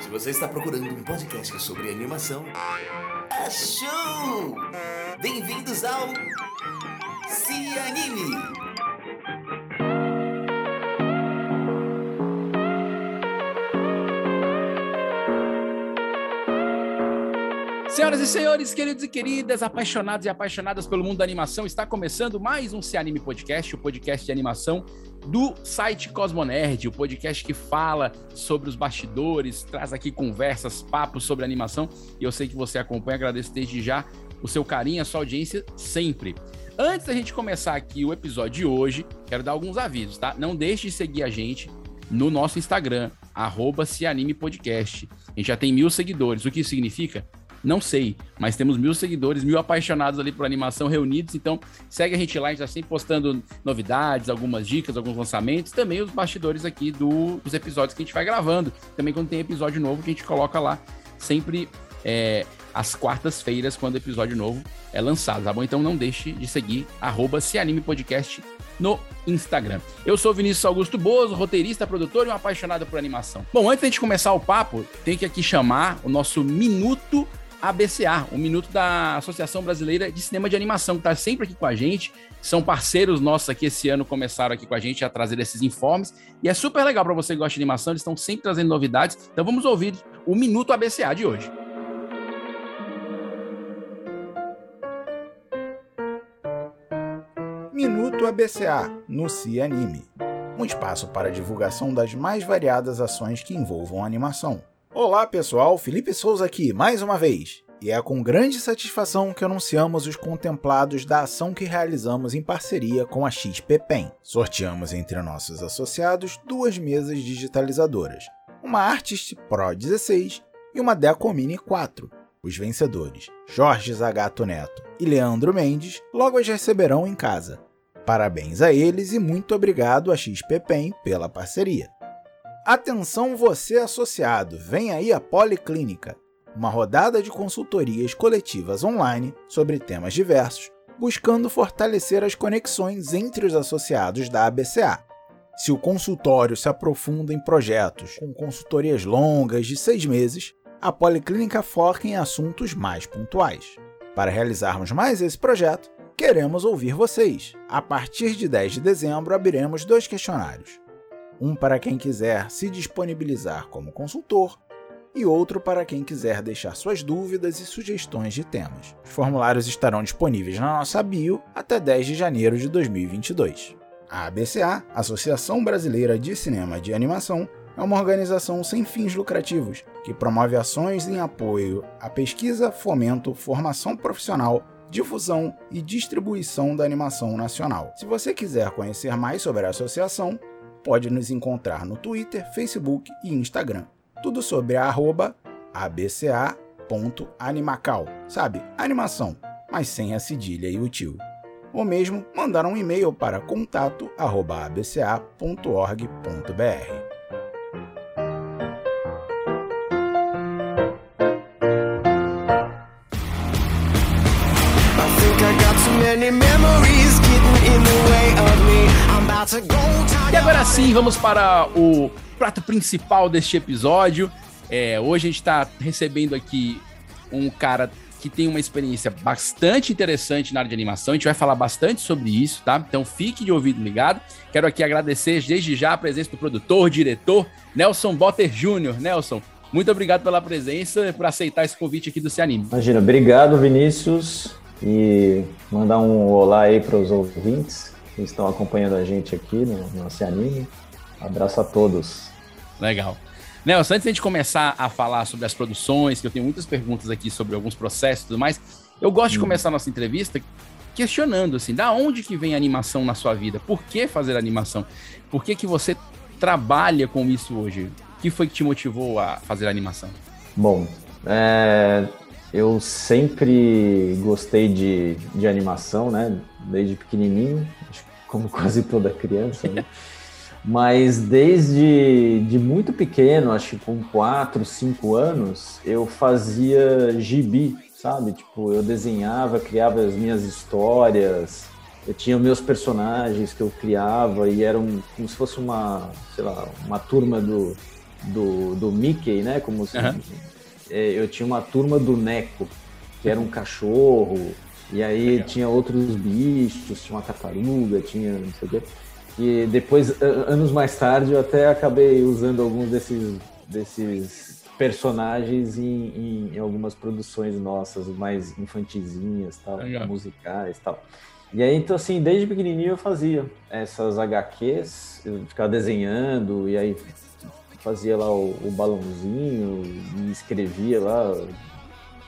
Se você está procurando um podcast sobre animação, achou! Bem-vindos ao Se Anime! Senhoras e senhores, queridos e queridas, apaixonados e apaixonadas pelo mundo da animação, está começando mais um Se Anime Podcast, o podcast de animação do site Cosmonerd, o podcast que fala sobre os bastidores, traz aqui conversas, papos sobre animação, e eu sei que você acompanha, agradeço desde já o seu carinho, a sua audiência sempre. Antes da gente começar aqui o episódio de hoje, quero dar alguns avisos, tá? Não deixe de seguir a gente no nosso Instagram, arroba Podcast. A gente já tem mil seguidores. O que significa? Não sei, mas temos mil seguidores, mil apaixonados ali por animação reunidos. Então, segue a gente lá, a gente tá sempre postando novidades, algumas dicas, alguns lançamentos, também os bastidores aqui do, dos episódios que a gente vai gravando. Também quando tem episódio novo que a gente coloca lá sempre é, às quartas-feiras, quando o episódio novo é lançado, tá bom? Então não deixe de seguir, arroba Podcast no Instagram. Eu sou Vinícius Augusto Bozo, roteirista, produtor e um apaixonado por animação. Bom, antes de começar o papo, tem que aqui chamar o nosso Minuto ABCA, o Minuto da Associação Brasileira de Cinema de Animação, que está sempre aqui com a gente. São parceiros nossos aqui esse ano, começaram aqui com a gente a trazer esses informes. E é super legal para você que gosta de animação, eles estão sempre trazendo novidades. Então vamos ouvir o Minuto ABCA de hoje. Minuto ABCA no Cianime, Anime. Um espaço para divulgação das mais variadas ações que envolvam animação. Olá pessoal, Felipe Souza aqui mais uma vez. E é com grande satisfação que anunciamos os contemplados da ação que realizamos em parceria com a XPPEN. Sorteamos entre nossos associados duas mesas digitalizadoras, uma Artist Pro 16 e uma Deco Mini 4. Os vencedores, Jorge Zagato Neto e Leandro Mendes, logo as receberão em casa. Parabéns a eles e muito obrigado a XPPEN pela parceria. Atenção você associado, vem aí a Policlínica, uma rodada de consultorias coletivas online sobre temas diversos, buscando fortalecer as conexões entre os associados da ABCA. Se o consultório se aprofunda em projetos com consultorias longas de seis meses, a Policlínica foca em assuntos mais pontuais. Para realizarmos mais esse projeto, queremos ouvir vocês. A partir de 10 de dezembro, abriremos dois questionários um para quem quiser se disponibilizar como consultor e outro para quem quiser deixar suas dúvidas e sugestões de temas. Os formulários estarão disponíveis na nossa bio até 10 de janeiro de 2022. A ABCA, Associação Brasileira de Cinema de Animação, é uma organização sem fins lucrativos que promove ações em apoio à pesquisa, fomento, formação profissional, difusão e distribuição da animação nacional. Se você quiser conhecer mais sobre a associação, pode nos encontrar no Twitter, Facebook e Instagram. Tudo sobre a arroba abca.animacal, sabe? Animação, mas sem a cedilha e o tio. Ou mesmo mandar um e-mail para contato@abca.org.br. me. I'm about to e agora sim, vamos para o prato principal deste episódio. É, hoje a gente está recebendo aqui um cara que tem uma experiência bastante interessante na área de animação. A gente vai falar bastante sobre isso, tá? Então fique de ouvido ligado. Quero aqui agradecer desde já a presença do produtor, diretor, Nelson Botter Jr. Nelson, muito obrigado pela presença, por aceitar esse convite aqui do Se Anime. Imagina, obrigado, Vinícius. E mandar um olá aí para os ouvintes que estão acompanhando a gente aqui no, no Anime. Abraço a todos. Legal. Nelson, antes de a gente começar a falar sobre as produções, que eu tenho muitas perguntas aqui sobre alguns processos e tudo mais, eu gosto hum. de começar a nossa entrevista questionando, assim, da onde que vem a animação na sua vida? Por que fazer animação? Por que que você trabalha com isso hoje? O que foi que te motivou a fazer animação? Bom, é, eu sempre gostei de, de animação, né? Desde pequenininho como quase toda criança, né? Mas desde de muito pequeno, acho que com 4, 5 anos, eu fazia gibi, sabe? Tipo, eu desenhava, criava as minhas histórias, eu tinha meus personagens que eu criava e eram como se fosse uma, sei lá, uma turma do, do, do Mickey, né? Como se, uhum. eu tinha uma turma do Neco, que era um cachorro, e aí Legal. tinha outros bichos, tinha uma tartaruga, tinha não sei o quê. E depois, anos mais tarde, eu até acabei usando alguns desses, desses personagens em, em algumas produções nossas, mais infantizinhas, tal, musicais tal. E aí, então, assim, desde pequenininho eu fazia essas HQs, eu ficava desenhando, e aí fazia lá o, o balãozinho, e escrevia lá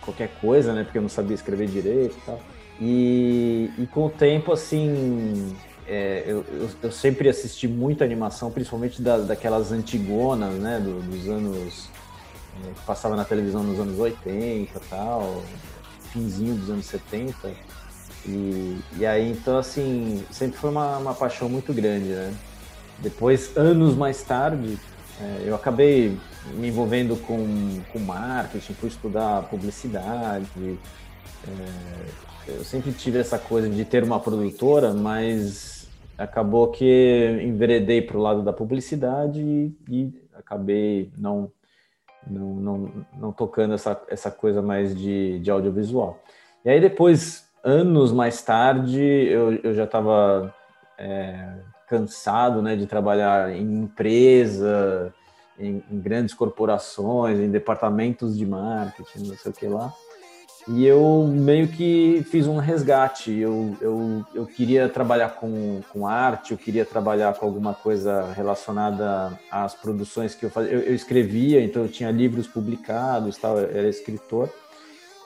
qualquer coisa, né? Porque eu não sabia escrever direito e tal. E, e com o tempo, assim, é, eu, eu, eu, sempre assisti muita animação, principalmente da, daquelas antigonas, né? Do, dos anos. É, que passava na televisão nos anos 80 e tal, finzinho dos anos 70. E, e aí, então, assim, sempre foi uma, uma paixão muito grande, né? Depois, anos mais tarde, é, eu acabei me envolvendo com, com marketing, fui estudar publicidade. É, eu sempre tive essa coisa de ter uma produtora, mas acabou que enveredei para o lado da publicidade e, e acabei não, não, não, não, tocando essa, essa coisa mais de, de audiovisual. E aí depois anos mais tarde, eu, eu já estava é, cansado né, de trabalhar em empresa, em, em, grandes corporações, em departamentos de marketing, não sei o que lá. E eu meio que fiz um resgate. Eu, eu, eu queria trabalhar com, com arte, eu queria trabalhar com alguma coisa relacionada às produções que eu fazia. Eu, eu escrevia, então eu tinha livros publicados, tal, eu era escritor.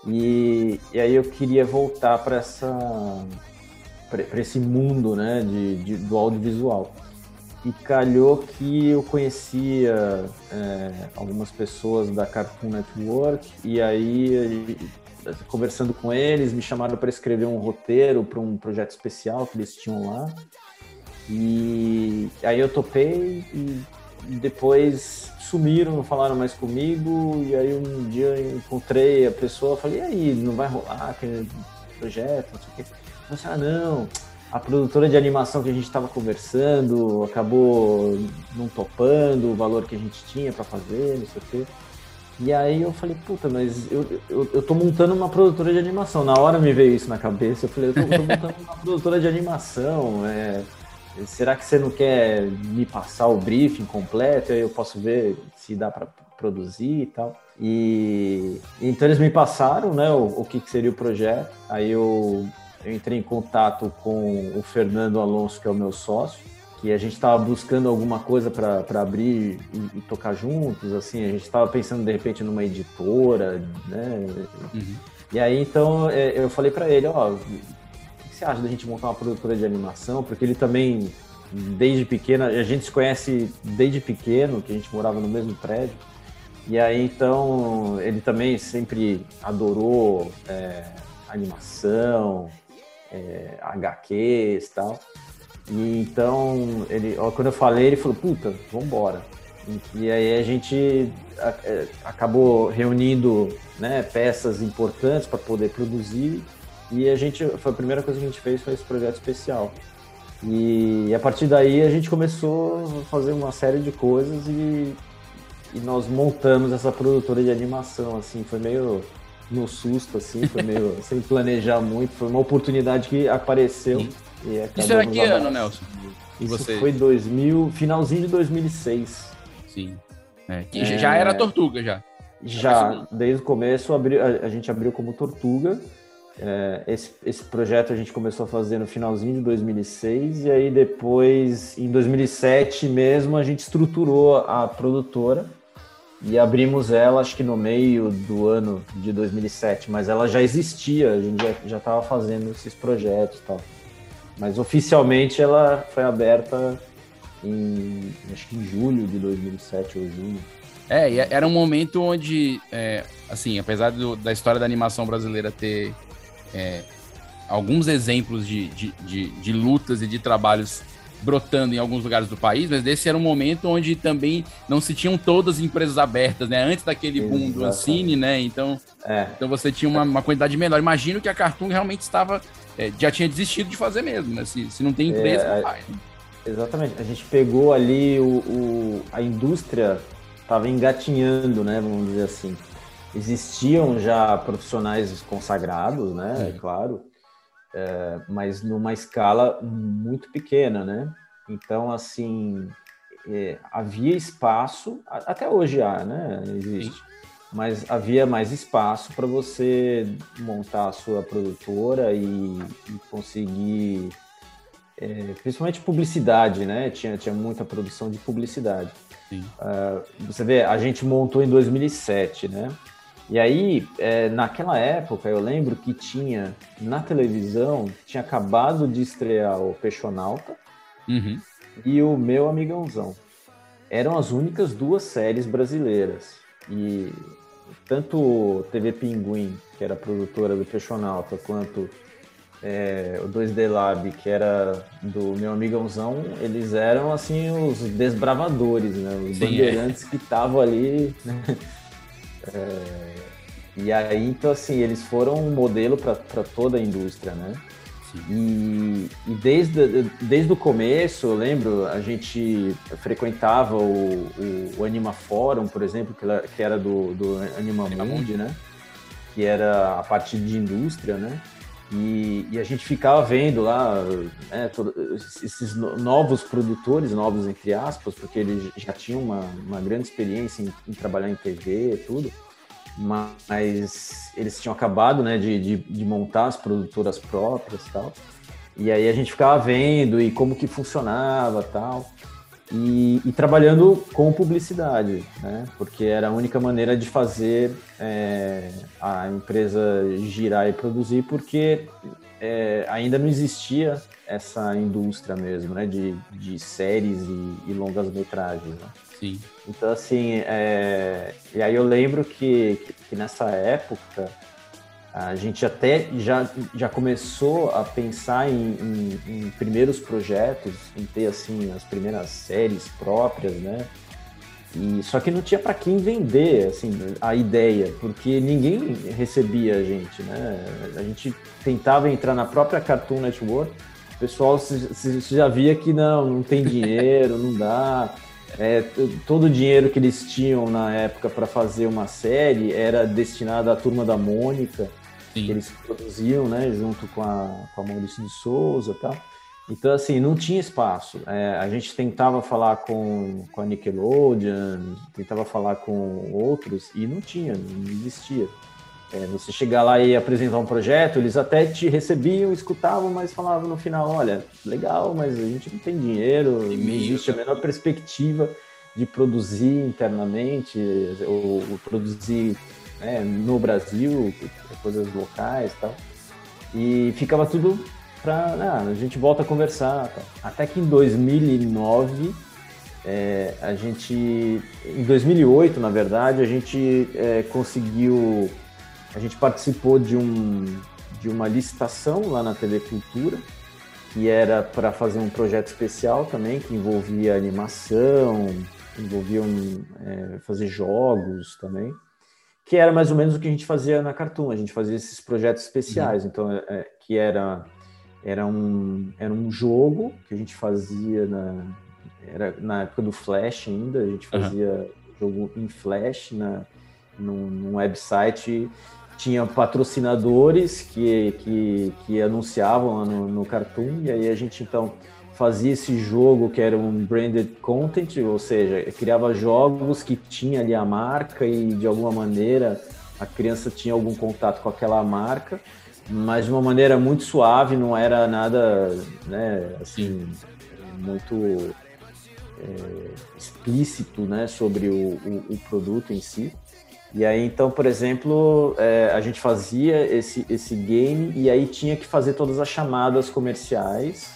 E, e aí eu queria voltar para essa para esse mundo né, de, de, do audiovisual. E calhou que eu conhecia é, algumas pessoas da Cartoon Network, e aí, conversando com eles, me chamaram para escrever um roteiro para um projeto especial que eles tinham lá. E aí eu topei e depois sumiram, não falaram mais comigo, e aí um dia eu encontrei a pessoa, falei, e aí, não vai rolar aquele projeto, não sei o quê. Eu disse, ah, não, a produtora de animação que a gente estava conversando acabou não topando o valor que a gente tinha para fazer, não sei o quê. E aí eu falei, puta, mas eu, eu, eu tô montando uma produtora de animação. Na hora me veio isso na cabeça, eu falei, eu tô, tô montando uma produtora de animação, é será que você não quer me passar o briefing completo? Aí eu posso ver se dá para produzir e tal. E então eles me passaram, né, o, o que, que seria o projeto. Aí eu, eu entrei em contato com o Fernando Alonso, que é o meu sócio, que a gente estava buscando alguma coisa para abrir e, e, tocar juntos, assim, a gente estava pensando de repente numa editora, né? Uhum. E aí então é, eu falei para ele, ó, que você acha da gente montar uma produtora de animação? Porque ele também, desde pequeno, a gente se conhece desde pequeno, que a gente morava no mesmo prédio. E aí, então, ele também sempre adorou é, animação, é, HQs e tal. E então, ele, ó, quando eu falei, ele falou, puta, vambora. E, aí a gente é, acabou reunindo né, peças importantes para poder produzir e a gente, foi a primeira coisa que a gente fez foi esse projeto especial. E, e a partir daí a gente começou a fazer uma série de coisas e, e nós montamos essa produtora de animação, assim, foi meio no susto, assim, foi meio sem planejar muito, foi uma oportunidade que apareceu. E Isso era que ano, Nelson? E você? Isso foi 2000, finalzinho de 2006. Sim. É, que é... já era Tortuga, já. Já, desde o começo abri, a, a gente abriu como Tortuga é, esse, esse projeto a gente começou a fazer no finalzinho de 2006 e aí depois, em 2007 mesmo, a gente estruturou a produtora e abrimos ela, acho que no meio do ano de 2007, mas ela já existia, a gente já estava fazendo esses projetos e tal. Mas oficialmente ela foi aberta em, acho que em julho de 2007 ou junho. É, era um momento onde, é, assim, apesar do, da história da animação brasileira ter é, alguns exemplos de, de, de, de, lutas e de trabalhos brotando em alguns lugares do país, mas esse era um momento onde também não se tinham todas as empresas abertas, né? Antes daquele boom Exatamente. do Ancine, né? Então, é. então você tinha uma, uma, quantidade menor. Imagino que a Cartoon realmente estava, é, já tinha desistido de fazer mesmo, né? Se, se não tem empresa, é, não faz. Né? Exatamente. A gente pegou ali o, o a indústria estava engatinhando, né? Vamos dizer assim. Existiam já profissionais consagrados, né? É claro é, mas numa escala muito pequena, né? Então, assim, é, havia espaço, até hoje há, né? Existe. Mas havia mais espaço para você montar a sua produtora e, e conseguir, é, principalmente publicidade, né? Tinha, tinha muita produção de publicidade. Uh, você vê, a gente montou em 2007, né? E aí, é, naquela época, eu lembro que tinha na televisão, tinha acabado de estrear o Peixonauta uhum. e o Meu Amigãozão. Eram as únicas duas séries brasileiras. E tanto TV Pinguim, que era produtora do Peixonauta, quanto é, o 2D Lab, que era do Meu Amigãozão, eles eram, assim, os desbravadores, né? Os Sim, é. bandeirantes é. que estavam ali... Né? É, e aí, então, assim, eles foram um modelo para toda a indústria, né? E, e, desde, desde o começo, eu lembro, a gente frequentava o, o, o Anima Forum, por exemplo, que, que era do, do Anima Mundi, né? Que era a parte de indústria, né? E, e, a gente ficava vendo lá né, todo, esses novos produtores, novos entre aspas, porque eles já tinham uma, uma grande experiência em, em trabalhar em TV e tudo mas eles tinham acabado né, de, de, de, montar as produtoras próprias tal. E aí a gente ficava vendo e como que funcionava tal. E, e trabalhando com publicidade, né? Porque era a única maneira de fazer é, a empresa girar e produzir, porque é, ainda não existia essa indústria mesmo, né? De, de séries e, e longas metragens. Né? Sim. Então, assim, é... e aí eu lembro que, que nessa época a gente até já, já começou a pensar em, em, em, primeiros projetos, em ter assim as primeiras séries próprias, né? E só que não tinha para quem vender assim a ideia, porque ninguém recebia a gente, né? A gente tentava entrar na própria Cartoon Network, o pessoal se, se, já via que não, não tem dinheiro, não dá. É, todo o dinheiro que eles tinham na época para fazer uma série era destinado à turma da Mônica, Sim. que eles produziam, né, junto com a, com a Maurício de Souza e tal. Então, assim, não tinha espaço. É, a gente tentava falar com, com a Nickelodeon, tentava falar com outros e não tinha, não existia. É, você chegar lá e apresentar um projeto, eles até te recebiam, escutavam, mas falavam no final, olha, legal, mas a gente não tem dinheiro, não existe a menor perspectiva de produzir internamente, ou, ou produzir né, no Brasil, coisas locais e tal. E ficava tudo para ah, a gente volta a conversar. Tá? Até que em 2009 é, a gente, em 2008 na verdade, a gente é, conseguiu a gente participou de, um, de uma licitação lá na TV Cultura, que era para fazer um projeto especial também, que envolvia animação, envolvia um, é, fazer jogos também, que era mais ou menos o que a gente fazia na Cartoon, a gente fazia esses projetos especiais, uhum. então, é que era, era, um, era um jogo que a gente fazia na, era na época do Flash ainda, a gente fazia uhum. jogo em Flash na, num, num website tinha patrocinadores que, que, que anunciavam no, no Cartoon, e aí a gente então fazia esse jogo que era um branded content, ou seja, criava jogos que tinha ali a marca e de alguma maneira a criança tinha algum contato com aquela marca, mas de uma maneira muito suave, não era nada, né, assim, muito é, explícito, né, sobre o, o, o produto em si. E aí, então, por exemplo, é, a gente fazia esse, esse game e aí tinha que fazer todas as chamadas comerciais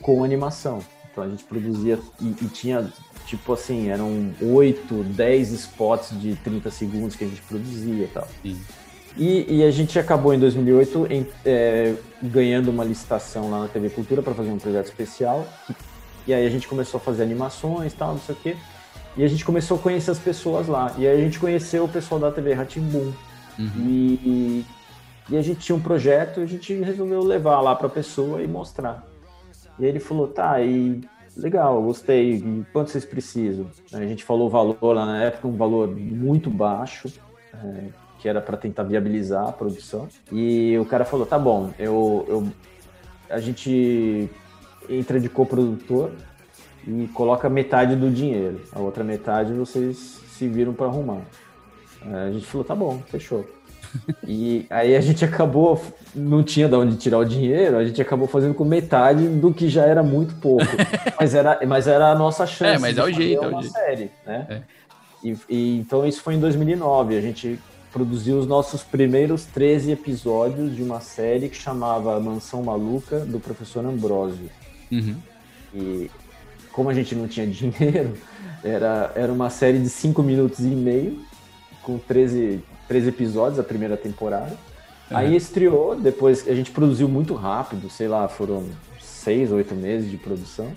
com animação. Então a gente produzia e, e tinha, tipo assim, eram 8, 10 spots de 30 segundos que a gente produzia e tal. E, e, a gente acabou em 2008 em, é, ganhando uma licitação lá na TV Cultura para fazer um projeto especial E aí a gente começou a fazer animações e tal, não sei o quê. E a gente começou a conhecer as pessoas lá. E aí a gente conheceu o pessoal da TV Ratimbum. Uhum. E, e a gente tinha um projeto e a gente resolveu levar lá para a pessoa e mostrar. E aí ele falou, tá, e legal, gostei, e quanto vocês precisam? A gente falou o valor lá na época, um valor muito baixo, é, que era para tentar viabilizar a produção. E o cara falou, tá bom, eu, eu a gente entra de coprodutor e coloca metade do dinheiro. A outra metade vocês se viram para arrumar. A gente falou, tá bom, fechou. E aí a gente acabou, não tinha de onde tirar o dinheiro, a gente acabou fazendo com metade do que já era muito pouco. Mas era, mas era a nossa chance. É, mas é o jeito, é uma jeito. série, né? É. E, e, então isso foi em 2009. A gente produziu os nossos primeiros 13 episódios de uma série que chamava Mansão Maluca, do professor Ambrosio. Uhum. E como a gente não tinha dinheiro, era, era uma série de 5 minutos e meio, com 13, 13 episódios, a primeira temporada. Uhum. Aí estreou, depois a gente produziu muito rápido, sei lá, foram 6, 8 meses de produção.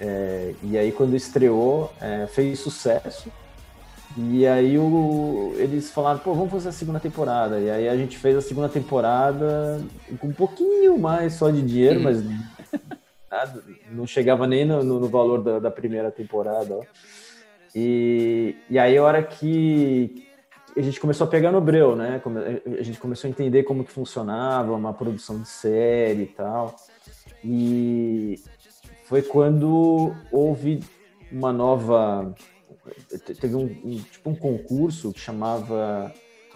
É, e aí quando estreou, é, fez sucesso. E aí o, eles falaram, pô, vamos fazer a segunda temporada. E aí a gente fez a segunda temporada com um pouquinho mais só de dinheiro, mas nada, não chegava nem no, no valor da, da, primeira temporada. Ó. E, e aí a hora que a gente começou a pegar no breu, né? A gente começou a entender como que funcionava uma produção de série e tal. E foi quando houve uma nova teve um, um, tipo um concurso que chamava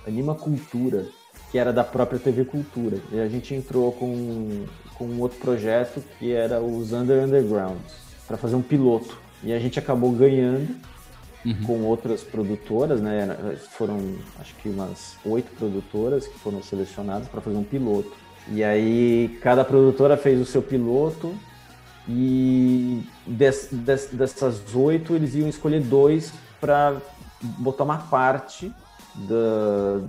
Anima Cultura, que era da própria TV Cultura. E a gente entrou com, com um outro projeto que era os Under Undergrounds, para fazer um piloto. E a gente acabou ganhando uhum. com outras produtoras, né? Foram acho que umas oito produtoras que foram selecionadas para fazer um piloto. E aí cada produtora fez o seu piloto e des, des, dessas oito, eles iam escolher dois para botar uma parte da,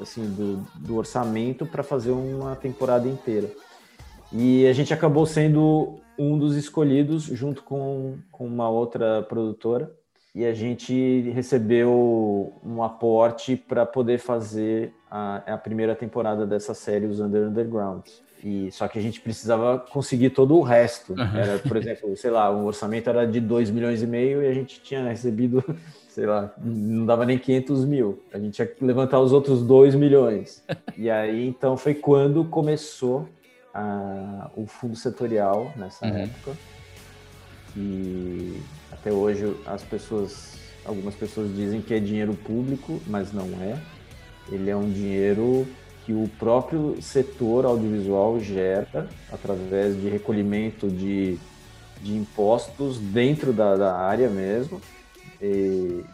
assim, do, do orçamento para fazer uma temporada inteira. E a gente acabou sendo um dos escolhidos junto com, com uma outra produtora. E a gente recebeu um aporte para poder fazer a, a primeira temporada dessa série, os Under Undergrounds. E, só que a gente precisava conseguir todo o resto. Era, por exemplo, sei lá, o orçamento era de 2 milhões e meio e a gente tinha recebido, sei lá, não dava nem 500 mil. A gente tinha que levantar os outros 2 milhões. E aí, então, foi quando começou a, o fundo setorial nessa uhum. época. E até hoje as pessoas, algumas pessoas dizem que é dinheiro público, mas não é. Ele é um dinheiro que o próprio setor audiovisual gera através de recolhimento de, de impostos dentro da, da área mesmo. E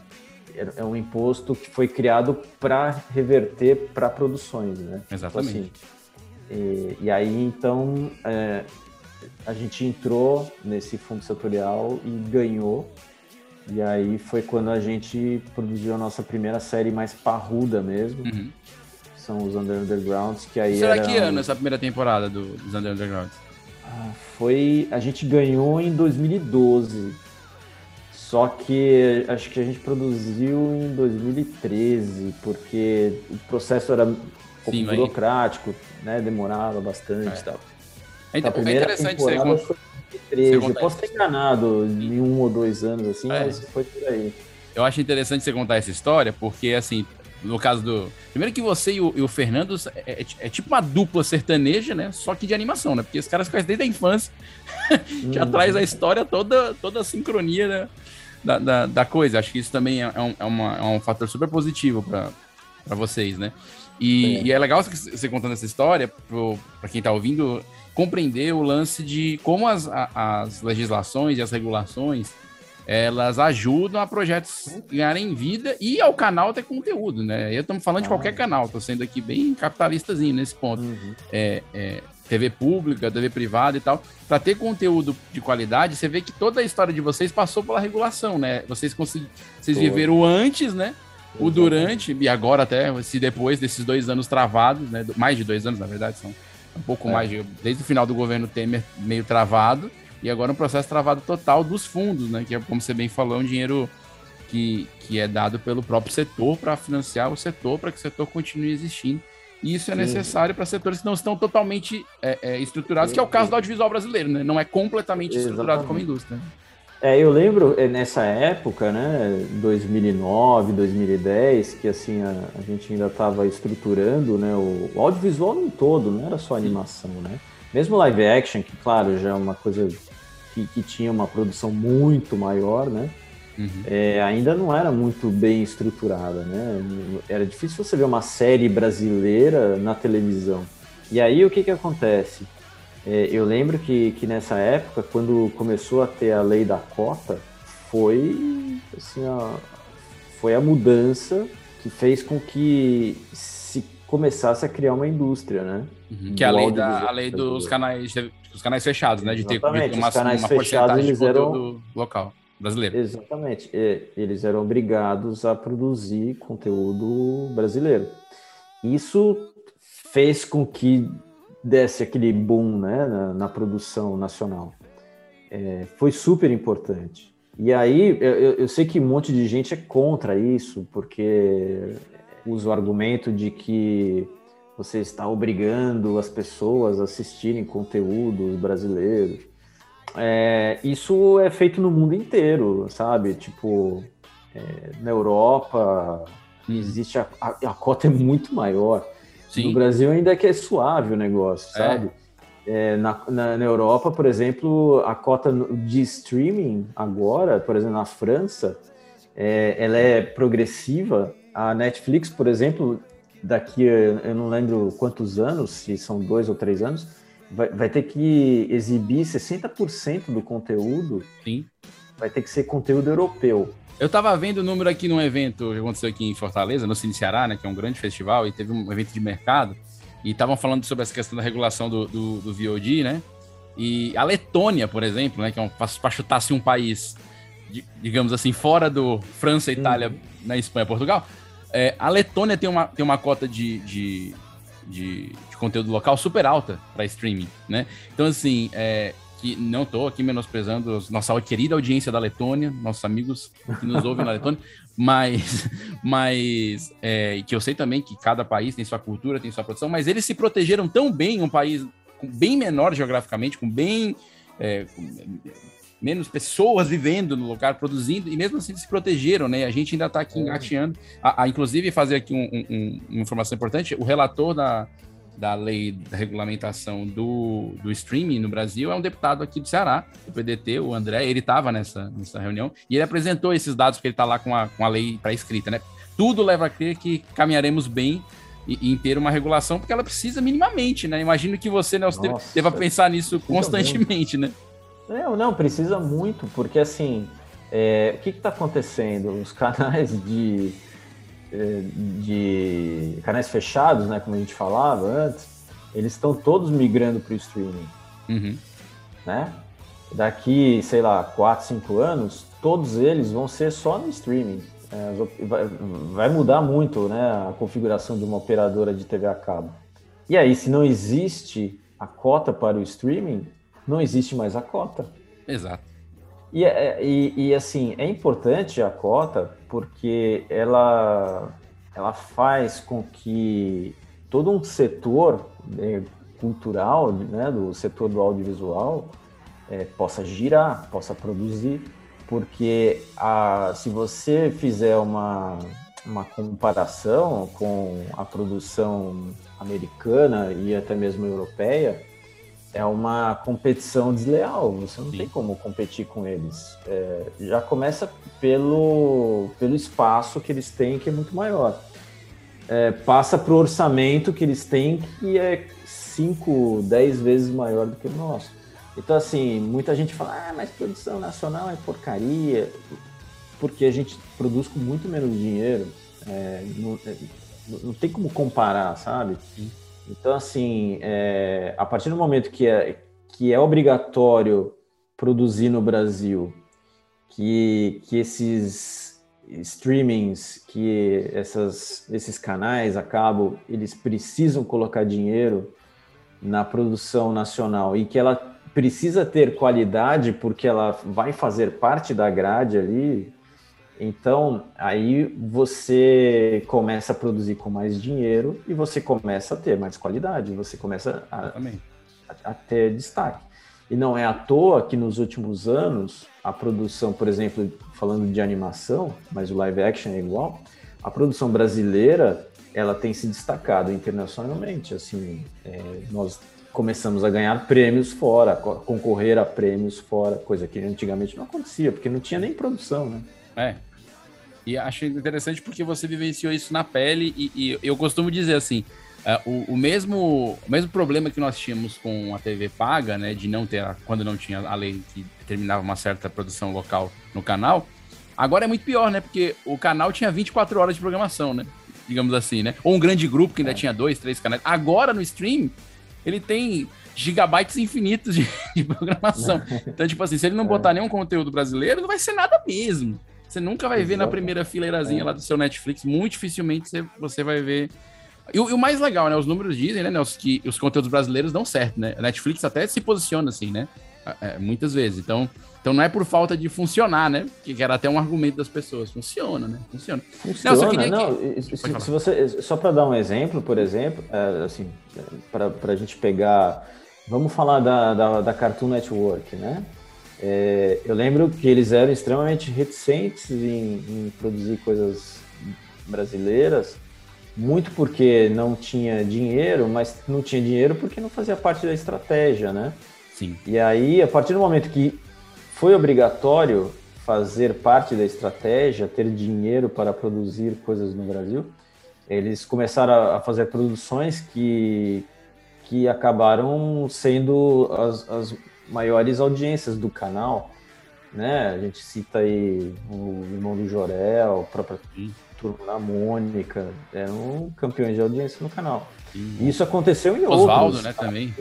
é um imposto que foi criado para reverter para produções, né? Exatamente. Então, assim, e, e, aí, então, é, a gente entrou nesse fundo setorial e ganhou. E aí foi quando a gente produziu a nossa primeira série mais parruda mesmo, uhum são os Under Undergrounds, que aí Será era... que ano essa primeira temporada do, dos Under Undergrounds? Ah, foi... A gente ganhou em 2012. Só que acho que a gente produziu em 2013, porque o processo era um pouco Sim, burocrático, né? Demorava bastante é. e tal. É, então, a primeira é interessante temporada foi 2013. Eu posso ter enganado em um ou dois anos, assim, é. mas foi por aí. Eu acho interessante você contar essa história, porque, assim, no caso do. Primeiro que você e o, e o Fernando é, é, é, tipo uma dupla sertaneja, né? Só que de animação, né? Porque os caras conhecem desde a infância. Já uhum. traz a história toda, toda a sincronia né? da, da, da, coisa. Acho que isso também é, é um, é, uma, é um fator super positivo para vocês, né? E é. e é legal você contando essa história, para quem está ouvindo, compreender o lance de como as, as legislações e as regulações elas ajudam a projetos ganharem vida e ao canal ter conteúdo, né? Eu estamos falando ah. de qualquer canal, estou sendo aqui bem capitalistazinho nesse ponto. Uhum. É, é, TV pública, TV privada e tal. Para ter conteúdo de qualidade, você vê que toda a história de vocês passou pela regulação, né? Vocês conseguiram, vocês viveram antes, né? O durante e agora até, se depois desses dois anos travados, né? Mais de dois anos, na verdade, são um pouco é. mais de, desde o final do governo Temer meio travado e agora um processo travado total dos fundos, né? Que é, como você bem falou, um dinheiro que, que é dado pelo próprio setor para financiar o setor, para que o setor continue existindo. E isso é Sim. necessário para setores que não estão totalmente é, é, estruturados, que é o caso do audiovisual brasileiro, né? Não é completamente Exatamente. estruturado como indústria. É, eu lembro é, nessa época, né, 2009, 2010, que assim a, a gente ainda estava estruturando, né, o, o, audiovisual no todo, não era só animação, né? Mesmo live action, que claro já é uma coisa que, que tinha uma produção muito maior, né? Uhum. É, ainda não era muito bem estruturada, né? Era difícil você ver uma série brasileira na televisão. E aí o que que acontece? É, eu lembro que, que nessa época, quando começou a ter a lei da cota, foi assim, a, foi a mudança que fez com que se começasse a criar uma indústria, né? Uhum. Que é a lei, da, a lei dos canais, dos canais fechados, né? De ter uma, uma fechados, eles eram local brasileiro. Exatamente. Eles eram obrigados a produzir conteúdo brasileiro. Isso fez com que desse aquele boom né, na, na produção nacional. É, foi super importante. E aí, eu, eu, sei que um monte de gente é contra isso, porque usa o argumento de que você está obrigando as pessoas a assistirem conteúdos brasileiros. É, isso é feito no mundo inteiro, sabe? Tipo, é, na Europa existe a, a, a, cota é muito maior. Sim. No Brasil ainda é que é suave o negócio, é. sabe? É, na, na, na, Europa, por exemplo, a cota de streaming agora, por exemplo, na França, é, ela é progressiva. A Netflix, por exemplo, daqui eu não lembro quantos anos, se são dois ou três anos, vai, vai ter que exibir 60% do conteúdo. Sim. Vai ter que ser conteúdo europeu. Eu tava vendo o número aqui num evento que aconteceu aqui em Fortaleza, no Cine Ceará, né, que é um grande festival, e teve um evento de mercado, e estavam falando sobre essa questão da regulação do, do, do VOD, né? E a Letônia, por exemplo, né, que é um, para chutar assim, um país, digamos assim, fora do França, Itália, uhum. na Espanha, Portugal, é, a Letônia tem uma, tem uma cota de, de, de, de conteúdo local super alta para streaming, né? Então, assim, é, que não estou aqui menosprezando nossa querida audiência da Letônia, nossos amigos que nos ouvem na Letônia, mas, mas é, que eu sei também que cada país tem sua cultura, tem sua produção, mas eles se protegeram tão bem, um país bem menor geograficamente, com bem é, com menos pessoas vivendo no lugar, produzindo, e mesmo assim se protegeram, né? A gente ainda está aqui é. engateando. A, a, inclusive, fazer aqui um, um, uma informação importante: o relator da, da lei da regulamentação do, do streaming no Brasil é um deputado aqui do Ceará, do PDT, o André, ele estava nessa, nessa reunião e ele apresentou esses dados porque ele está lá com a, com a lei para escrita, né? Tudo leva a crer que caminharemos bem em ter uma regulação, porque ela precisa minimamente, né? Imagino que você, Nelson, Nossa, deva pensar nisso constantemente, muito. né? Não, não, precisa muito, porque assim, é, o que está acontecendo? Os canais de é, de canais fechados, né, como a gente falava antes, eles estão todos migrando para o streaming, uhum. né? Daqui, sei lá, 4, 5 anos, todos eles vão ser só no streaming. É, vai, mudar muito, né, a configuração de uma operadora de TV a cabo. E aí, se não existe a cota para o streaming, não existe mais a cota. Exato. E, é, e, e, assim, é importante a cota porque ela, ela faz com que todo um setor né, cultural, né, do setor do audiovisual, é, possa girar, possa produzir, porque a, se você fizer uma, uma comparação com a produção americana e até mesmo europeia, é uma competição desleal, você não Sim. tem como competir com eles. É, já começa pelo, pelo espaço que eles têm, que é muito maior. É, passa para o orçamento que eles têm, que é 5, 10 vezes maior do que o nosso. Então, assim, muita gente fala, ah, mas produção nacional é porcaria, porque a gente produz com muito menos dinheiro. É, não, é, não, tem como comparar, sabe? Sim. Então, assim, é, a partir do momento que é, que é obrigatório produzir no Brasil, que, que esses streamings, que essas, esses canais acabam, eles precisam colocar dinheiro na produção nacional e que ela precisa ter qualidade porque ela vai fazer parte da grade ali. Então, aí você começa a produzir com mais dinheiro e você começa a ter mais qualidade, você começa a, a, a ter destaque. E não é à toa que nos últimos anos a produção, por exemplo, falando de animação, mas o live action é igual, a produção brasileira ela tem se destacado internacionalmente. Assim, é, nós começamos a ganhar prêmios fora, concorrer a prêmios fora, coisa que antigamente não acontecia, porque não tinha nem produção, né? É. E acho interessante porque você vivenciou isso na pele e, e eu costumo dizer assim, uh, o, o, mesmo, o mesmo problema que nós tínhamos com a TV paga, né, de não ter, quando não tinha a lei que determinava uma certa produção local no canal, agora é muito pior, né, porque o canal tinha 24 horas de programação, né, digamos assim, né, ou um grande grupo que ainda é. tinha dois, três canais. Agora no stream, ele tem gigabytes infinitos de, de programação. Então, tipo assim, se ele não botar é. nenhum conteúdo brasileiro, não vai ser nada mesmo. Você nunca vai ver na primeira fileirazinha é. lá do seu Netflix. Muito dificilmente você, você vai ver. E, e, o mais legal, né? Os números dizem, né, Nelson, que os conteúdos brasileiros dão certo, né? A Netflix até se posiciona assim, né? É, muitas vezes. Então, então não é por falta de funcionar, né? Que era até um argumento das pessoas. Funciona, né? Funciona. Funciona. Não, queria... não se, se, você, só para dar um exemplo, por exemplo, é, assim, para a gente pegar. Vamos falar da, da, da Cartoon Network, né? É, eu lembro que eles eram extremamente reticentes em, em, produzir coisas brasileiras, muito porque não tinha dinheiro, mas não tinha dinheiro porque não fazia parte da estratégia, né? Sim. E aí, a partir do momento que foi obrigatório fazer parte da estratégia, ter dinheiro para produzir coisas no Brasil, eles começaram a fazer produções que, que acabaram sendo as, as maiores audiências do canal. Né? A gente cita aí o irmão do Jorel, a própria turma da Mônica, eram campeões de audiência no canal. Sim. Isso aconteceu em Osvaldo, outros. Oswaldo, né, também.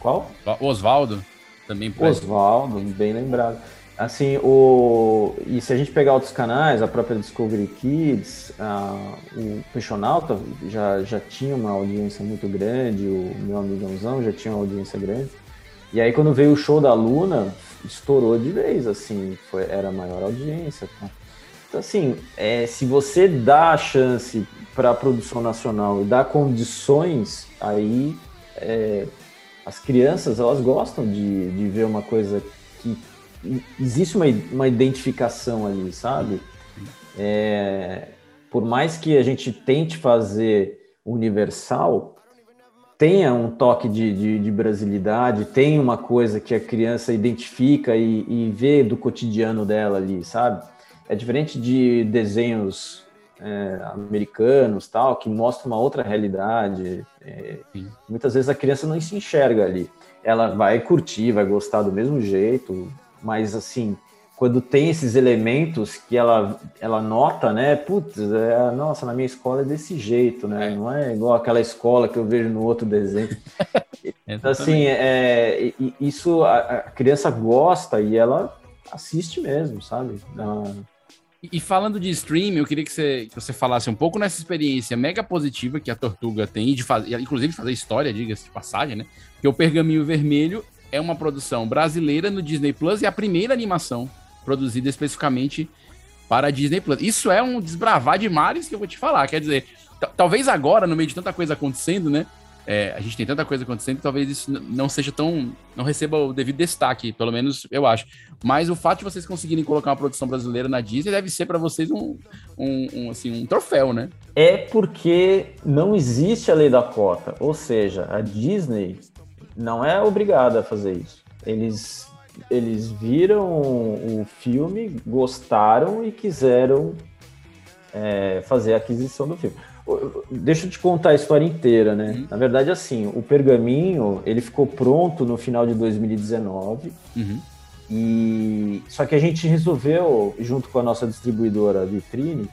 Qual? Oswaldo. Também Oswaldo, bem lembrado. Assim, o... e se a gente pegar outros canais, a própria Discovery Kids, a... o Peixonauta já, já tinha uma audiência muito grande, o meu amigãozão já tinha uma audiência grande. E aí quando veio o show da Luna, estourou de vez, assim, foi, era a maior audiência. Tá? Então, assim, é, se você dá a chance para a produção nacional e dá condições, aí é, as crianças elas gostam de, de ver uma coisa que existe uma, uma identificação ali, sabe? É, por mais que a gente tente fazer universal, tenha um toque de, de, de brasilidade, tem uma coisa que a criança identifica e, e vê do cotidiano dela ali, sabe? É diferente de desenhos é, americanos, tal, que mostra uma outra realidade. É, muitas vezes a criança não se enxerga ali. Ela vai curtir, vai gostar do mesmo jeito, mas assim, quando tem esses elementos que ela, ela nota, né? Putz, é, nossa, na minha escola é desse jeito, né? É. Não é igual aquela escola que eu vejo no outro desenho. então, assim, é, isso a, a, criança gosta e ela assiste mesmo, sabe? E falando de streaming, eu queria que você, que você falasse um pouco nessa experiência mega positiva que a Tortuga tem, de fazer, inclusive de fazer história, diga-se de passagem, né? Que o Pergaminho Vermelho é uma produção brasileira no Disney Plus e a primeira animação produzida especificamente para a Disney Plus. Isso é um desbravar de mares que eu vou te falar. Quer dizer, talvez agora, no meio de tanta coisa acontecendo, né? É, a gente tem tanta coisa acontecendo talvez isso não seja tão. não receba o devido destaque, pelo menos eu acho. Mas o fato de vocês conseguirem colocar uma produção brasileira na Disney deve ser para vocês um, um, um, assim, um troféu, né? É porque não existe a lei da cota. Ou seja, a Disney não é obrigada a fazer isso. Eles, eles viram o filme, gostaram e quiseram é, fazer a aquisição do filme. Deixa eu te contar a história inteira, né? Uhum. Na verdade, assim, o pergaminho ele ficou pronto no final de 2019. Uhum. E só que a gente resolveu, junto com a nossa distribuidora Vitrine,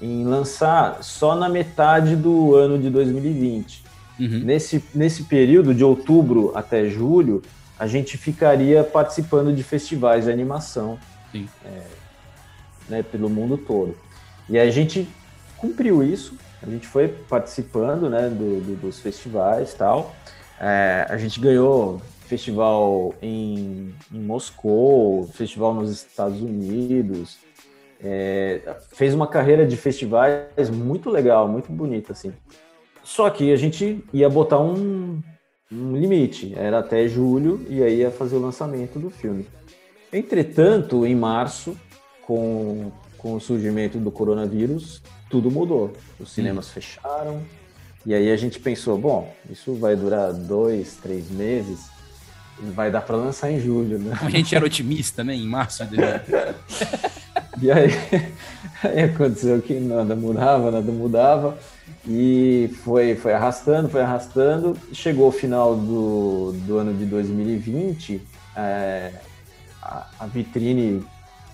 em lançar só na metade do ano de 2020. Uhum. Nesse, nesse período de outubro até julho, a gente ficaria participando de festivais de animação é, né, pelo mundo todo. E a gente cumpriu isso, a gente foi participando né, do, do, dos festivais tal. É, a gente ganhou festival em, em Moscou, festival nos Estados Unidos. É, fez uma carreira de festivais muito legal, muito bonita, assim. Só que a gente ia botar um, um limite, era até julho, e aí ia fazer o lançamento do filme. Entretanto, em março, com, com o surgimento do coronavírus, tudo mudou. Os cinemas hum. fecharam, e aí a gente pensou, bom, isso vai durar dois, três meses, vai dar para lançar em julho, né? A gente era otimista, né? Em março. e aí, aí aconteceu que nada mudava, nada mudava. E foi, foi arrastando, foi arrastando. Chegou o final do, do ano de 2020, é, a, a, vitrine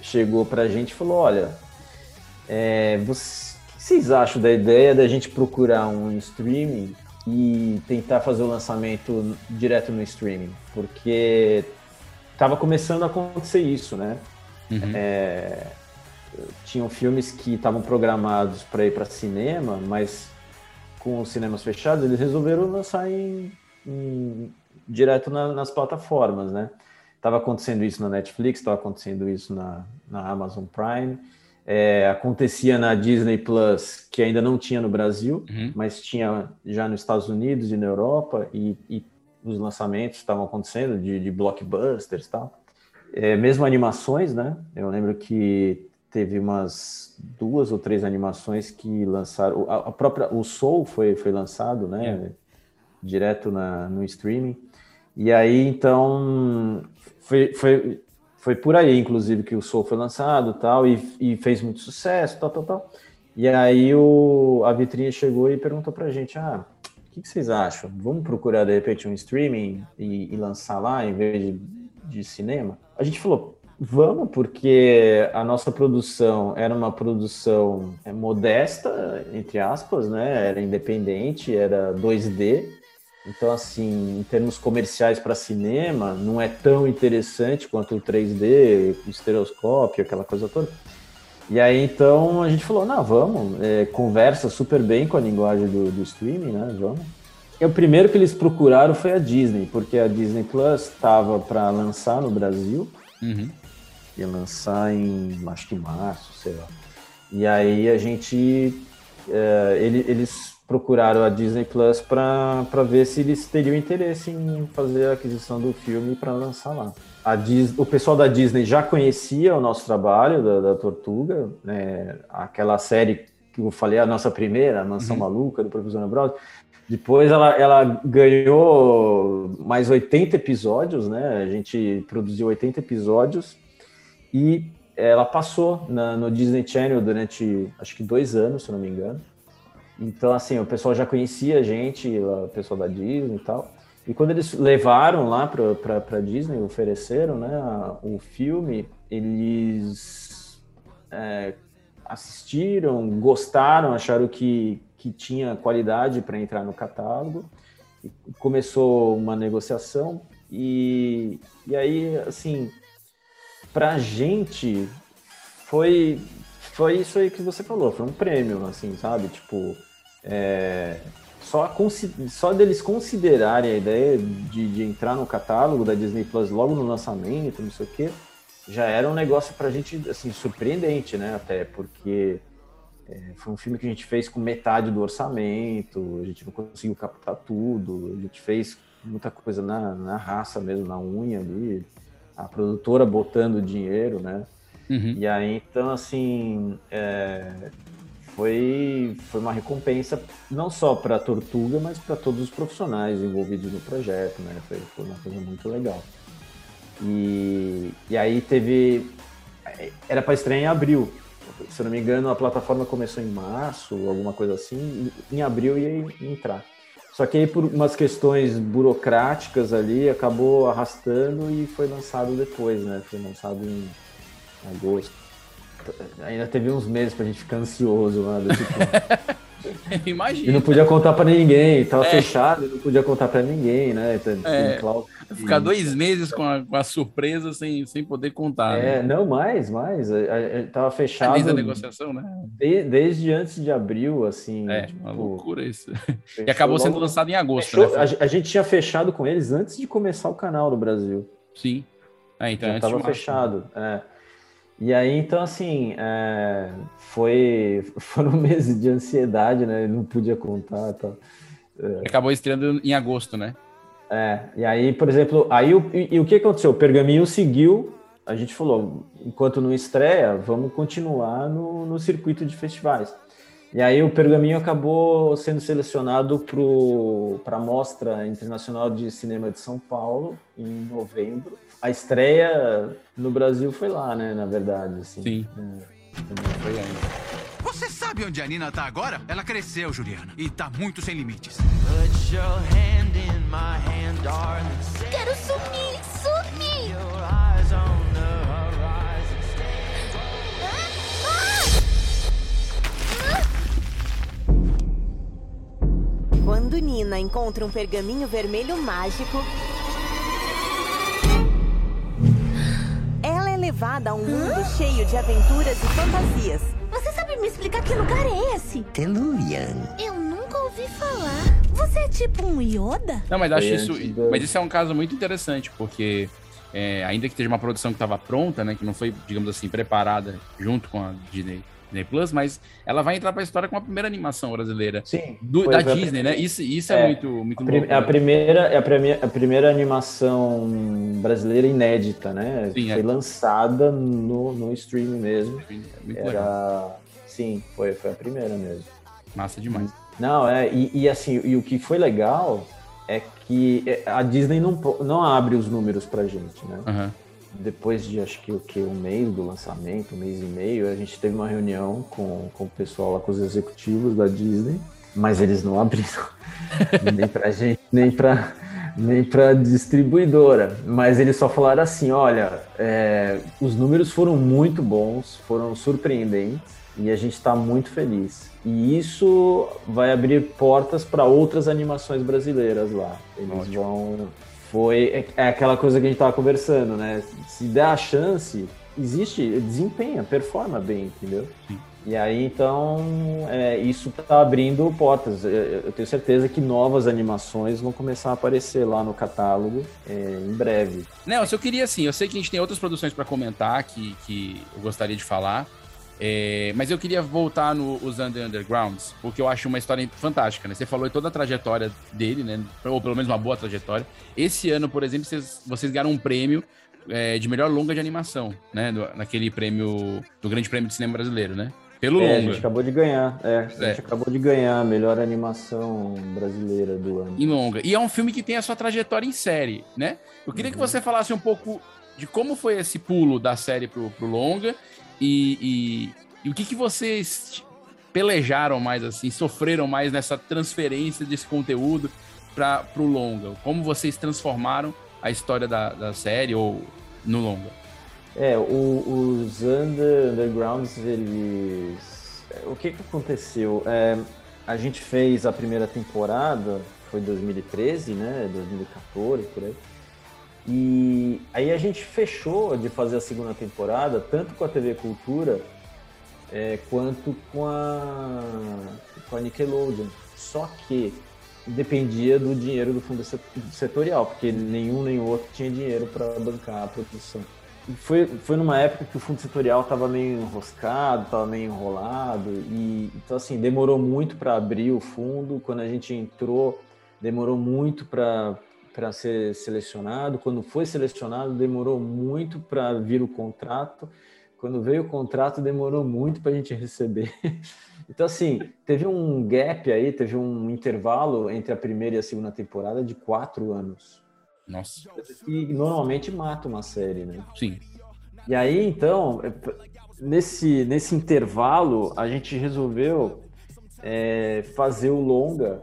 chegou para a gente e falou: olha, é, você que vocês acham da ideia da gente procurar um streaming e tentar fazer o lançamento direto no streaming? Porque estava começando a acontecer isso, né? Uhum. É, tinham filmes que estavam programados para ir para cinema, mas com os cinemas fechados, eles resolveram lançar em, em direto na, nas plataformas, né? Tava acontecendo isso na Netflix, estava acontecendo isso na, na Amazon Prime. É, acontecia na Disney Plus, que ainda não tinha no Brasil, uhum. mas tinha já nos Estados Unidos e na Europa, e, e os lançamentos estavam acontecendo de, de blockbusters e tal. É, mesmo animações, né? Eu lembro que teve umas duas ou três animações que lançaram. A, a própria o Soul foi, foi lançado, né? É. Direto na, no streaming. E aí, então, foi, foi, foi por aí, inclusive, que o Soul foi lançado tal, e, e fez muito sucesso, tal, tal, tal. E aí o, a vitrine chegou e perguntou pra gente, ah, o que, que, vocês acham? Vamos procurar, de repente, um streaming e, e lançar lá, em vez de, de cinema? A gente falou, Vamos, porque a nossa produção era uma produção é, modesta, entre aspas, né? Era independente, era 2D, então, assim, em termos comerciais para cinema, não é tão interessante quanto o 3D, o estereoscópio, aquela coisa toda. E aí, então, a gente falou, não, vamos, é, conversa super bem com a linguagem do, do streaming, né, vamos. E o primeiro que eles procuraram foi a Disney, porque a Disney Plus estava para lançar no Brasil, uhum. Ia lançar em, acho que março, sei lá. E aí a gente, é, ele, eles procuraram a Disney Plus para ver se eles teriam interesse em fazer a aquisição do filme para lançar lá. A Dis, o pessoal da Disney já conhecia o nosso trabalho da, da Tortuga, né, aquela série que eu falei, a nossa primeira, a Mansão uhum. Maluca, do Professor Ambrosio. Depois ela, ela ganhou mais 80 episódios, né? A gente produziu 80 episódios e ela passou na, no Disney Channel durante acho que dois anos, se não me engano. Então, assim, o pessoal já conhecia a gente, o pessoal da Disney e tal. E quando eles levaram lá para Disney, ofereceram né, o filme, eles é, assistiram, gostaram, acharam que, que tinha qualidade para entrar no catálogo. E começou uma negociação e, e aí, assim, para a gente foi, foi isso aí que você falou, foi um prêmio, assim, sabe? Tipo, é, só, só deles considerarem a ideia de, de, entrar no catálogo da Disney Plus logo no lançamento, não sei o quê, já era um negócio pra gente, assim, surpreendente, né? Até porque é, foi um filme que a gente fez com metade do orçamento, a gente não conseguiu captar tudo, a gente fez muita coisa na, na raça mesmo, na unha ali, a produtora botando dinheiro, né? Uhum. E aí, então, assim, é, foi, foi uma recompensa não só para a Tortuga, mas para todos os profissionais envolvidos no projeto, né? Foi, foi uma coisa muito legal. E, e aí teve. Era para estrear em abril. Se eu não me engano, a plataforma começou em março, alguma coisa assim. Em abril ia entrar. Só que aí, por umas questões burocráticas ali, acabou arrastando e foi lançado depois, né? Foi lançado em agosto ainda teve uns meses pra gente ficar ansioso lá. Tipo... Imagina. E não podia contar para ninguém, tava é. fechado, não podia contar para ninguém, né? Então, é. Ficar dois meses com a, com a, surpresa sem, sem poder contar. É, né? não, mais, mais. Tava fechado. Desde a negociação, né? De, desde antes de abril, assim. É, tipo, uma loucura isso. E acabou sendo lançado em agosto, fechou, né? A, a, gente tinha fechado com eles antes de começar o canal no Brasil. Sim. É, então Já tava fechado. É. E aí, então, assim, é, foi, foram meses de ansiedade, né? Não podia contar tal. É. Acabou estreando em agosto, né? É, e aí, por exemplo, aí o, e, e o que aconteceu? O Pergaminho seguiu, a gente falou, enquanto não estreia, vamos continuar no, no circuito de festivais. E aí o Pergaminho acabou sendo selecionado para a Mostra Internacional de Cinema de São Paulo, em novembro. A estreia no Brasil foi lá, né, na verdade. Assim. Sim. É, foi aí. Você sabe onde a Nina tá agora? Ela cresceu, Juliana, e tá muito sem limites. Quero sumir, sumir! Quando Nina encontra um pergaminho vermelho mágico, levada a um mundo cheio de aventuras e fantasias. Você sabe me explicar que lugar é esse? Telurian. Eu nunca ouvi falar. Você é tipo um Yoda? Não, mas acho isso. Mas isso é um caso muito interessante, porque é, ainda que esteja uma produção que estava pronta, né, que não foi, digamos assim, preparada junto com a Disney Disney Plus, mas ela vai entrar para a história com a primeira animação brasileira. Sim. Do, da Disney, né? Isso, isso é, é muito, muito a, louco, né? a primeira É a, primeira, a primeira animação brasileira inédita, né? Sim, foi é. lançada no, no streaming mesmo. É Era... legal. Sim, foi, foi a primeira mesmo. Massa demais. Não, é, e, e assim, e o que foi legal é que a Disney não, não abre os números pra gente, né? Uhum depois de acho que o que um mês do lançamento, um mês e meio, a gente teve uma reunião com, com o pessoal lá, com os executivos da Disney, mas eles não abriram nem pra gente, nem pra, nem pra distribuidora. Mas eles só falaram assim: olha, é, os números foram muito bons, foram surpreendentes e a gente está muito feliz. E isso vai abrir portas para outras animações brasileiras lá. Eles Ótimo. vão foi é, é aquela coisa que a gente estava conversando, né? Se der a chance, existe, desempenha, performa bem, entendeu? Sim. E aí, então, é, isso está abrindo portas. Eu tenho certeza que novas animações vão começar a aparecer lá no catálogo é, em breve. Nelson, eu queria assim, eu sei que a gente tem outras produções para comentar que, que eu gostaria de falar, é, mas eu queria voltar no Under Undergrounds, porque eu acho uma história fantástica, né? Você falou toda a trajetória dele, né? Ou pelo menos uma boa trajetória. Esse ano, por exemplo, vocês, vocês ganharam um prêmio é, de melhor longa de animação, né? Do, naquele prêmio do Grande Prêmio de Cinema Brasileiro, né? Pelo é, longa. A gente acabou de ganhar, é, a gente é. acabou de ganhar a melhor animação brasileira do ano. Em longa. E é um filme que tem a sua trajetória em série, né? Eu queria uhum. que você falasse um pouco de como foi esse pulo da série pro, pro longa e, e, e o que, que vocês pelejaram mais, assim, sofreram mais nessa transferência desse conteúdo para o longa? Como vocês transformaram a história da, da série ou no longa? É, o, os under, Undergrounds, eles. O que, que aconteceu? É, a gente fez a primeira temporada, foi 2013, né? 2014, por aí. E aí a gente fechou de fazer a segunda temporada, tanto com a TV Cultura é, quanto com a, com a Nickelodeon. Só que dependia do dinheiro do fundo setorial, porque nenhum nem outro tinha dinheiro para bancar a produção. Foi, foi numa época que o fundo setorial estava meio enroscado, estava meio enrolado, e então assim, demorou muito para abrir o fundo. Quando a gente entrou, demorou muito para para ser selecionado. Quando foi selecionado, demorou muito para vir o contrato. Quando veio o contrato, demorou muito para a gente receber. Então, assim, teve um gap aí, teve um intervalo entre a primeira e a segunda temporada de quatro anos. Nossa. E normalmente mata uma série, né? Sim. E aí, então, nesse, nesse intervalo, a gente resolveu é, fazer o longa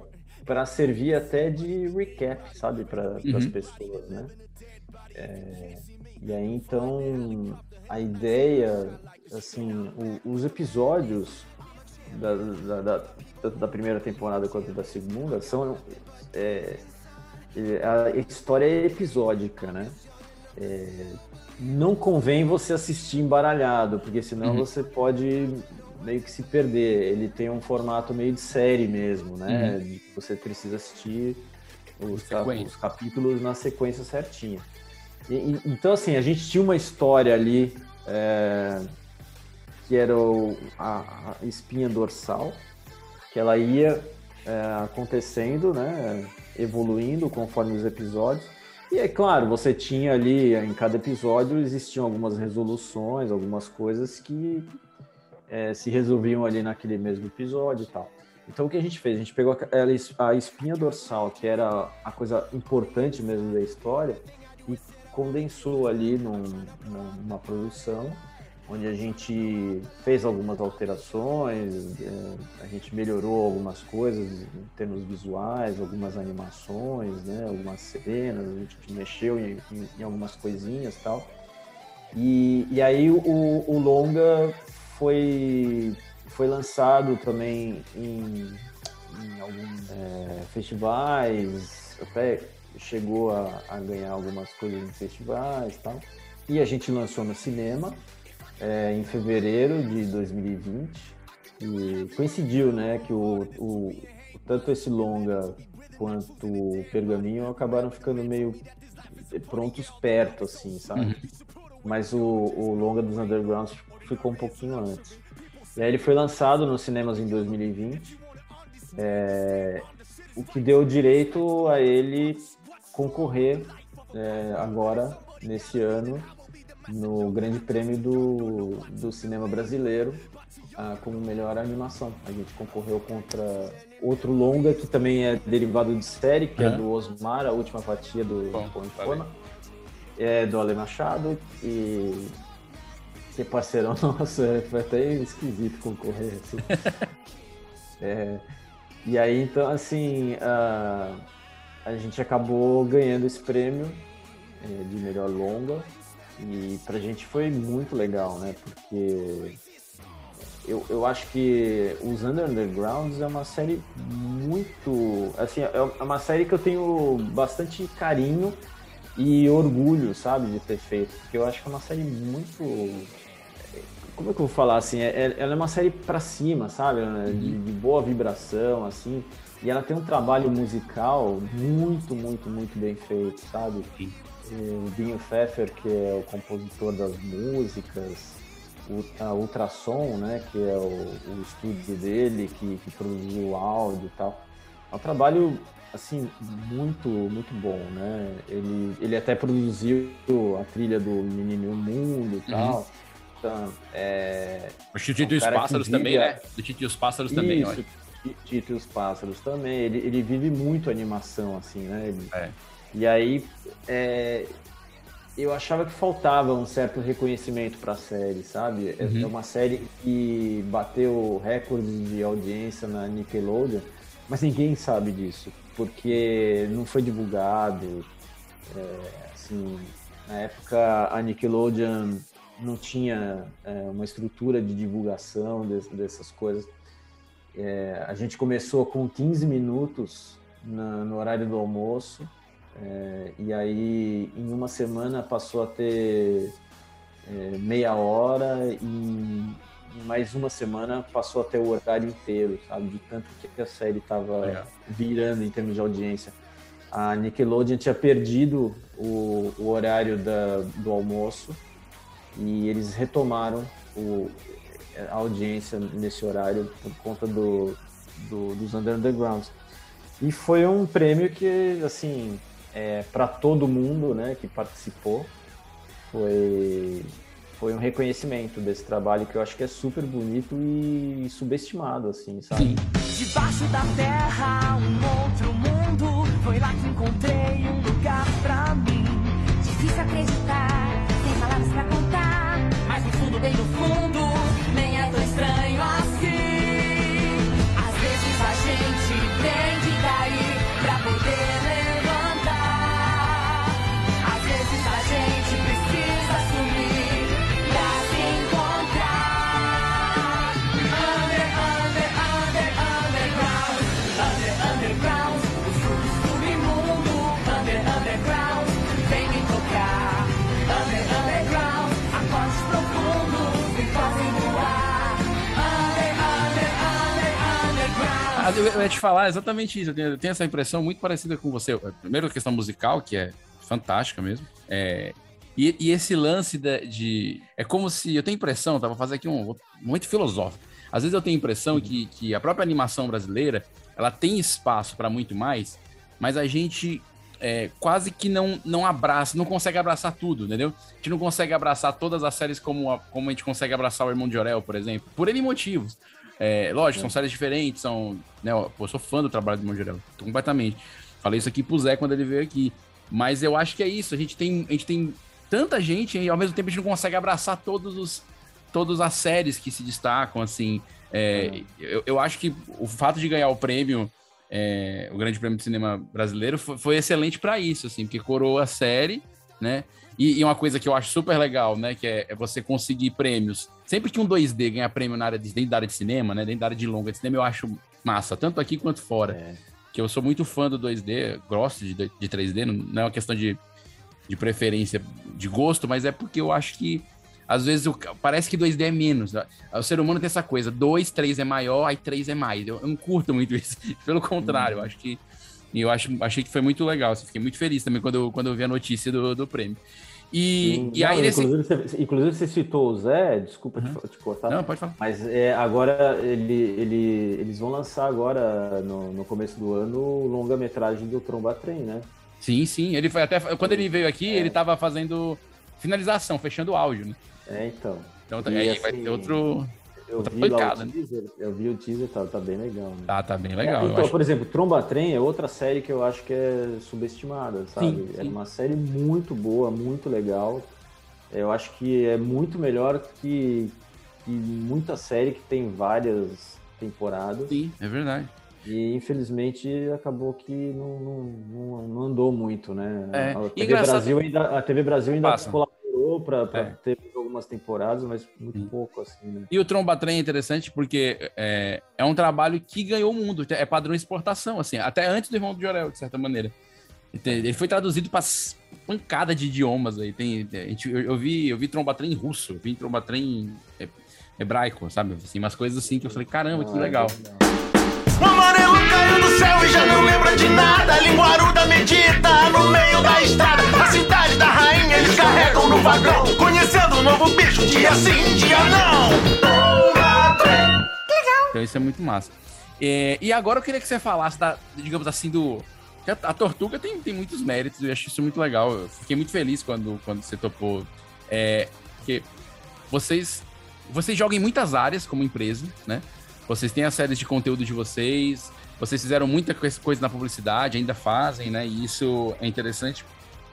para servir até de recap, sabe, para uhum. as pessoas, né? É, e aí então a ideia, assim, o, os episódios da, da, da, tanto da primeira temporada quanto da segunda, são. É, a história é episódica, né? É, não convém você assistir embaralhado, porque senão uhum. você pode meio que se perder. Ele tem um formato meio de série mesmo, né? Uhum. Você precisa assistir os, os, capítulos na sequência certinha. E, e, então, assim, a gente tinha uma história ali é, que era o, a, a, espinha dorsal, que ela ia é, acontecendo, né? Evoluindo conforme os episódios. E é claro, você tinha ali, em cada episódio, existiam algumas resoluções, algumas coisas que é, se resolviam ali naquele mesmo episódio e tal. Então o que a gente fez? A gente pegou a espinha dorsal, que era a coisa importante mesmo da história, e condensou ali num, numa produção onde a gente fez algumas alterações, é, a gente melhorou algumas coisas em termos visuais, algumas animações, né, algumas cenas, a gente mexeu em, em, algumas coisinhas tal. E, e aí o, o longa foi, foi lançado também em, em alguns é, festivais, até chegou a, a, ganhar algumas coisas em festivais e tal. E a gente lançou no cinema é, em fevereiro de 2020 e coincidiu, né, que o, o tanto esse longa quanto o pergaminho acabaram ficando meio prontos perto, assim, sabe? Uhum. Mas o, o longa dos Undergrounds ficou um pouquinho antes. E aí ele foi lançado nos cinemas em 2020, é, o que deu direito a ele concorrer é, agora, nesse ano, no Grande Prêmio do, do Cinema Brasileiro ah, como melhor animação. A gente concorreu contra outro longa que também é derivado de série, que é do Osmar, a última fatia do Pão de Forma. É do Ale Machado e que parceirão nosso, é, foi até esquisito concorrer. Assim. é, e aí, então, assim, a, a gente acabou ganhando esse prêmio é, de melhor longa e pra gente foi muito legal, né? Porque eu, eu acho que os Undergrounds é uma série muito. Assim, é uma série que eu tenho bastante carinho e orgulho, sabe, de ter feito. Porque eu acho que é uma série muito. Como é que eu vou falar assim? É, é ela é uma série pra cima, sabe? De, de boa vibração, assim. E ela tem um trabalho musical muito, muito, muito bem feito, sabe? o Binho Pfeffer, que é o compositor das músicas, a Ultrassom, né, que é o, o estúdio dele, que, que produziu o áudio e tal. É um trabalho, assim, muito, muito bom, né? Ele, ele até produziu a trilha do Menino o Mundo e uhum. Então, é... O Tito e os Pássaros também, né? Do Tito e os Pássaros Isso, também, olha. Tito e os Pássaros também. Ele, ele vive muito animação, assim, né? Ele, é. E aí, é, eu achava que faltava um certo reconhecimento para a série, sabe? É, uhum. É uma série que bateu recordes de audiência na Nickelodeon, mas ninguém sabe disso, porque não foi divulgado. É, assim, na época, a Nickelodeon não tinha é, uma estrutura de divulgação de, dessas coisas. É, a gente começou com 15 minutos na, no horário do almoço é, e aí, em uma semana, passou a ter é, meia hora e em mais uma semana passou a ter o horário inteiro, sabe? De tanto que a série estava virando em termos de audiência. A Nickelodeon tinha perdido o, o horário da, do almoço e eles retomaram o, a audiência nesse horário por conta do, do, dos Undergrounds. E foi um prêmio que, assim, é, para todo mundo né, que participou. Foi, foi um reconhecimento desse trabalho que eu acho que é super bonito e subestimado, assim, sabe? Sim. Debaixo da terra, um outro mundo. Foi lá que encontrei um lugar pra mim. Difícil acreditar, sem palavras pra contar. Mas fundo, bem no fundo, nem é tão estranho assim. Eu, eu ia te falar exatamente isso. Eu tenho, eu tenho essa impressão muito parecida com você. Primeiro, a questão musical, que é fantástica mesmo. É, e, e esse lance de, de, É como se. Eu tenho impressão, tá? Vou fazer aqui um. Muito filosófico. Às vezes eu tenho impressão que, que a própria animação brasileira ela tem espaço para muito mais, mas a gente é, quase que não, não abraça, não consegue abraçar tudo, entendeu? A gente não consegue abraçar todas as séries como a, como a gente consegue abraçar o Irmão de Orel, por exemplo, por N motivos. É, lógico, são séries diferentes, são. Né, eu sou fã do trabalho do Orel, completamente. Falei isso aqui pro Zé quando ele veio aqui. Mas eu acho que é isso. A gente tem, a gente tem tanta gente e ao mesmo tempo a gente não consegue abraçar todos os, todas as séries que se destacam, assim. É, eu, eu, acho que o fato de ganhar o prêmio, é, o Grande Prêmio de Cinema Brasileiro, foi, foi excelente para isso, assim, porque coroou a série, né? E, e, uma coisa que eu acho super legal, né? Que é, é, você conseguir prêmios. Sempre que um 2D ganha prêmio na área de, dentro da área de cinema, né? Dentro da área de longa de cinema, eu acho massa, tanto aqui quanto fora. É. Que eu sou muito fã do 2D, gosto de, de 3D, não é uma questão de, de preferência, de gosto, mas é porque eu acho que às vezes o, parece que 2D é menos. O ser humano tem essa coisa: 2, 3 é maior, aí 3 é mais. Eu, eu, não curto muito isso. Pelo contrário, eu acho que. Eu acho, achei que foi muito legal. Assim, fiquei muito feliz também quando eu, quando eu vi a notícia do, do prêmio. E, e aí, nesse... inclusive, você, inclusive, você citou o Zé, desculpa uhum. te, te, cortar. Não, pode falar. Mas é, agora ele, ele, eles vão lançar agora, no, no começo do ano, longa-metragem do Tromba Trem, né? Sim, sim. Ele foi até. Quando ele veio aqui, é. ele estava fazendo finalização, fechando o áudio, né? É, então. Então e, aí assim, vai ter outro. Eu outra vi pancada, né? teaser, eu vi o teaser, tá, tá bem legal. Né? Tá, tá bem legal. É, então, por exemplo, Tromba Trem é outra série que eu acho que é subestimada, sabe? Sim, sim. É uma série muito boa, muito legal. Eu acho que é muito melhor que, que muita série que tem várias temporadas. Sim, é verdade. E infelizmente acabou que não, não, não andou muito, né? É. A, TV Brasil ainda, a TV Brasil ainda colaborou para é. ter algumas temporadas, mas muito pouco, assim, né? E o Tromba Trem é interessante porque é, é um trabalho que ganhou o mundo, é padrão exportação, assim, até antes do Irmão do Jorel, de certa maneira. Ele foi traduzido para pancada de idiomas aí. Tem, gente, eu, eu, vi, eu vi Tromba Trem russo, eu vi Tromba Trem hebraico, sabe? Assim, umas coisas assim que eu falei, caramba, que legal. O amarelo caiu do céu e já não lembra de nada. Linguaruda medita no meio da estrada. A cidade da rainha eles carregam no vagão. Conhecendo um novo bicho, dia sim, dia não. Legal. Então isso é muito massa. É, e agora eu queria que você falasse, da, digamos assim, do. A, a Tortuga tem, tem muitos méritos, eu acho isso muito legal. Eu fiquei muito feliz quando, quando você topou. É, porque vocês, vocês jogam em muitas áreas como empresa, né? Vocês têm as séries de conteúdo de vocês, vocês fizeram muita coisa na publicidade, ainda fazem, né? E isso é interessante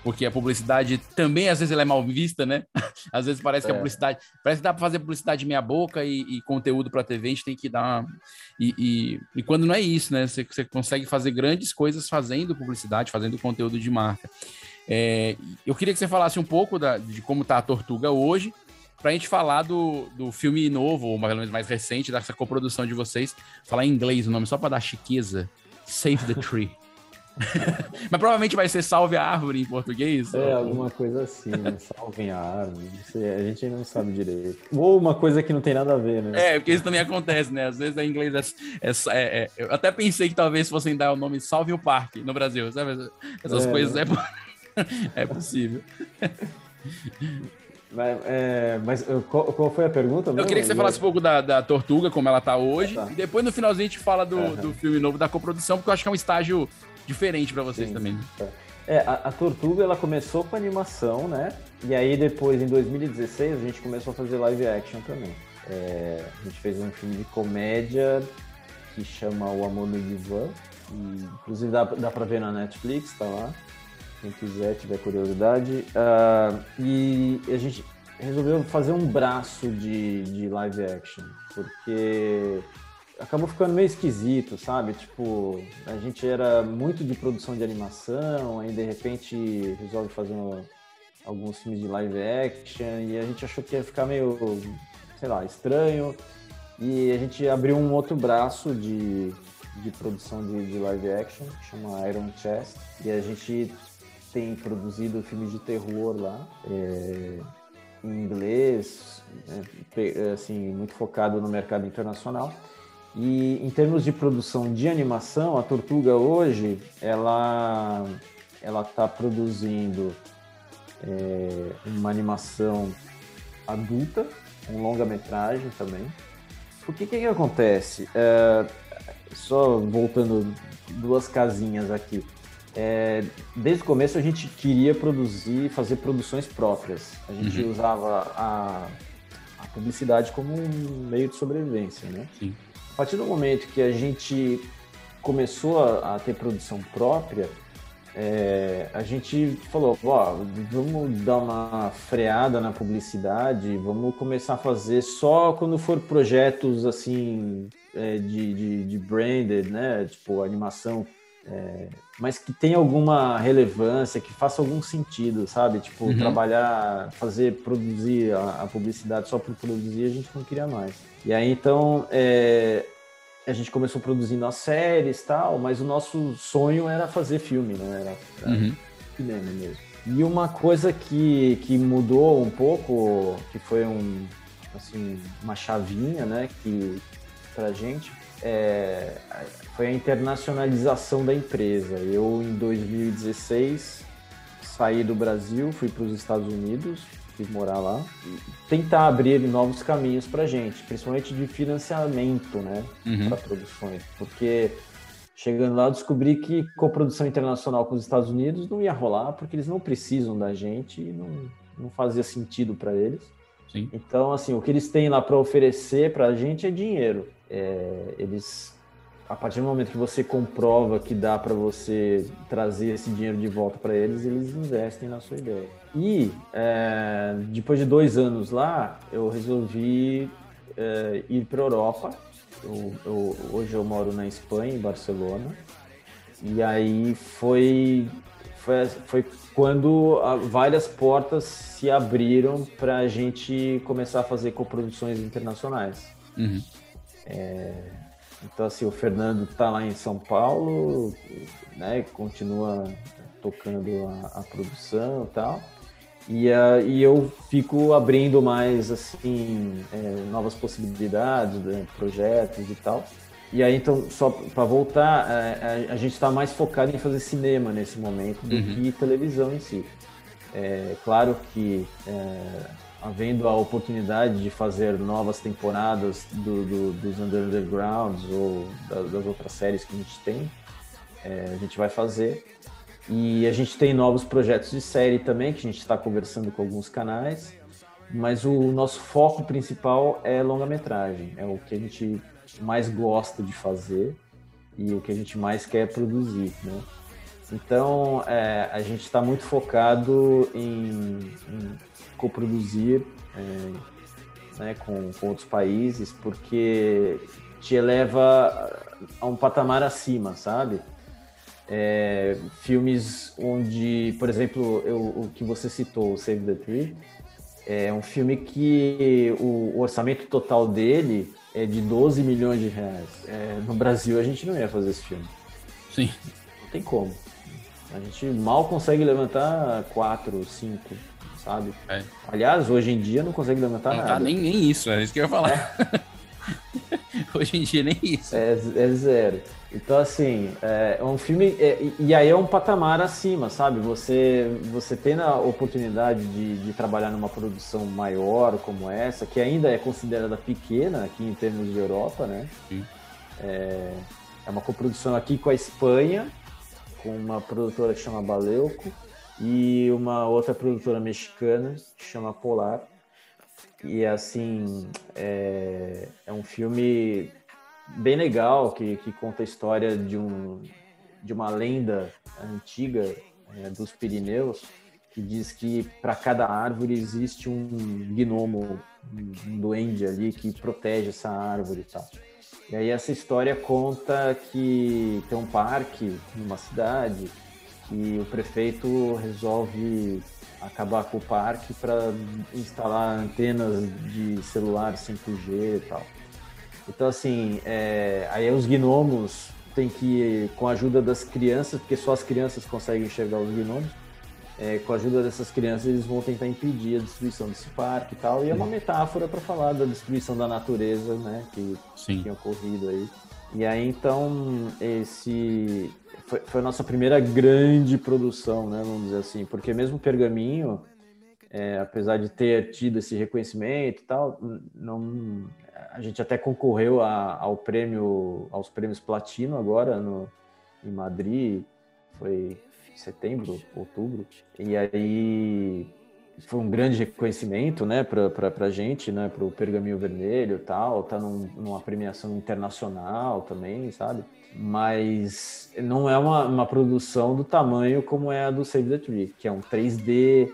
porque a publicidade também às vezes ela é mal vista, né? às vezes parece é. que a é. publicidade parece que dá para fazer publicidade meia boca e, e conteúdo para TV a gente tem que dar uma... e, e, e, quando não é isso, né? Você, você, consegue fazer grandes coisas fazendo publicidade, fazendo conteúdo de marca. É, eu queria que você falasse um pouco da, de como está a Tortuga hoje pra gente falar do, do filme novo, ou mais, mais recente, dessa coprodução de vocês. Falar em inglês o nome, só pra dar chiqueza. Save the Tree. Mas provavelmente vai ser Salve a Árvore em português. É, ou... alguma coisa assim, né? Salve a Árvore. a gente ainda não sabe direito. Ou uma coisa que não tem nada a ver, né? É, porque isso também acontece, né? Às vezes em inglês é, é, é, é Eu até pensei que talvez fossem dar o nome Salve o Parque no Brasil, sabe? Essas é, coisas é, é possível. Mas, é, mas qual, qual, foi a pergunta? Eu queria que você falasse um pouco da, da Tortuga, como ela tá hoje, ah, tá. e depois no finalzinho a gente fala do, uhum. do filme novo da coprodução, porque eu acho que é um estágio diferente para vocês Sim. também. É, a, a, Tortuga ela começou com animação, né? E aí depois, em 2016, a gente começou a fazer live action também. É, a gente fez um filme de comédia que chama O Amor no Divã. E, inclusive dá, dá pra ver na Netflix, tá lá quem quiser, tiver curiosidade. Uh, e a gente resolveu fazer um braço de, de live action, porque acabou ficando meio esquisito, sabe? Tipo, a gente era muito de produção de animação, aí de repente resolve fazer uma, alguns filmes de live action, e a gente achou que ia ficar meio, sei lá, estranho. E a gente abriu um outro braço de, de produção de, de live action, que chama Iron Chest, e a gente tem produzido filmes de terror lá, é, em inglês, é, assim, muito focado no mercado internacional. E em termos de produção de animação, a Tortuga hoje ela ela está produzindo é, uma animação adulta, um longa-metragem também. Porque que que acontece? É, só voltando duas casinhas aqui. É, desde o começo a gente queria produzir, fazer produções próprias. A gente uhum. usava a, a, publicidade como um meio de sobrevivência, né? Sim. A partir do momento que a gente começou a, a ter produção própria, é, a gente falou, ó, vamos dar uma freada na publicidade, vamos começar a fazer só quando for projetos assim é, de, de, de branded, né? Tipo animação é, mas que tenha alguma relevância, que faça algum sentido, sabe? Tipo, uhum. trabalhar, fazer, produzir a, a, publicidade só por produzir, a gente não queria mais. E aí, então, é, a gente começou produzindo as séries tal, mas o nosso sonho era fazer filme, não era, era uhum. cinema mesmo. E uma coisa que, que mudou um pouco, que foi um, assim, uma chavinha, né, que pra gente, é, foi a internacionalização da empresa. Eu, em 2016, saí do Brasil, fui para os Estados Unidos, fui morar lá, e tentar abrir novos caminhos para gente, principalmente de financiamento, né, uhum. para produções, porque chegando lá descobri que coprodução internacional com os Estados Unidos não ia rolar, porque eles não precisam da gente e não, não fazia sentido para eles. Sim. Então, assim, o que eles têm lá para oferecer para a gente é dinheiro. É, eles a partir do momento que você comprova que dá para você trazer esse dinheiro de volta para eles, eles investem na sua ideia. E é, depois de dois anos lá, eu resolvi é, ir para Europa. Eu, eu, hoje eu moro na Espanha, em Barcelona. E aí foi, foi, foi quando várias portas se abriram para a gente começar a fazer coproduções internacionais. Uhum. É, então, assim, o Fernando está lá em São Paulo, né? Continua tocando a, a produção e tal. E, uh, e eu fico abrindo mais, assim, é, novas possibilidades, né, projetos e tal. E aí, então, só para voltar, é, a, a, gente está mais focado em fazer cinema nesse momento do uhum. que televisão em si. É claro que é, havendo a oportunidade de fazer novas temporadas do, do, dos Undergrounds ou das, das, outras séries que a gente tem, é, a gente vai fazer. E a gente tem novos projetos de série também, que a gente está conversando com alguns canais, mas o nosso foco principal é longa-metragem, é o que a gente mais gosta de fazer e o que a gente mais quer produzir, né? Então, é, a gente está muito focado em, em coproduzir é, né, com, com outros países, porque te eleva a um patamar acima, sabe? É, filmes onde, por exemplo, eu, o que você citou, Save the Tree, é um filme que o, o orçamento total dele é de 12 milhões de reais. É, no Brasil a gente não ia fazer esse filme. Sim. Não tem como. A gente mal consegue levantar 4, 5 sabe? É. Aliás, hoje em dia não consegue levantar não, tá nada. Tá nem, nem isso, é isso que eu ia falar. É. hoje em dia nem isso. É, é zero. Então, assim, é um filme. É, e aí é um patamar acima, sabe? Você, você tem a oportunidade de, de trabalhar numa produção maior como essa, que ainda é considerada pequena aqui em termos de Europa, né? Sim. É, é uma coprodução aqui com a Espanha, com uma produtora que chama Baleuco e uma outra produtora mexicana que chama Polar. E assim, é, é um filme bem legal que, que conta a história de, um, de uma lenda antiga é, dos Pirineus que diz que para cada árvore existe um gnomo, um duende ali que protege essa árvore e tal. E aí essa história conta que tem um parque numa cidade que o prefeito resolve acabar com o parque para instalar antenas de celular 5G e tal. Então, assim, é, aí os gnomos têm que, com a ajuda das crianças, porque só as crianças conseguem enxergar os gnomos, é, com a ajuda dessas crianças, eles vão tentar impedir a destruição desse parque e tal. E é uma metáfora para falar da destruição da natureza, né? Que Sim. tinha ocorrido aí. E aí, então, esse foi, foi a nossa primeira grande produção, né? Vamos dizer assim, porque mesmo Pergaminho, é, apesar de ter tido esse reconhecimento e tal, não, a gente até concorreu a, ao prêmio, aos prêmios Platino agora no, em Madrid, foi setembro, outubro, e aí foi um grande reconhecimento, né, para a gente, né, para o Pergaminho Vermelho, tal, tá num, numa premiação internacional também, sabe? Mas não é uma, uma produção do tamanho como é a do Save the Tree, que é um 3D,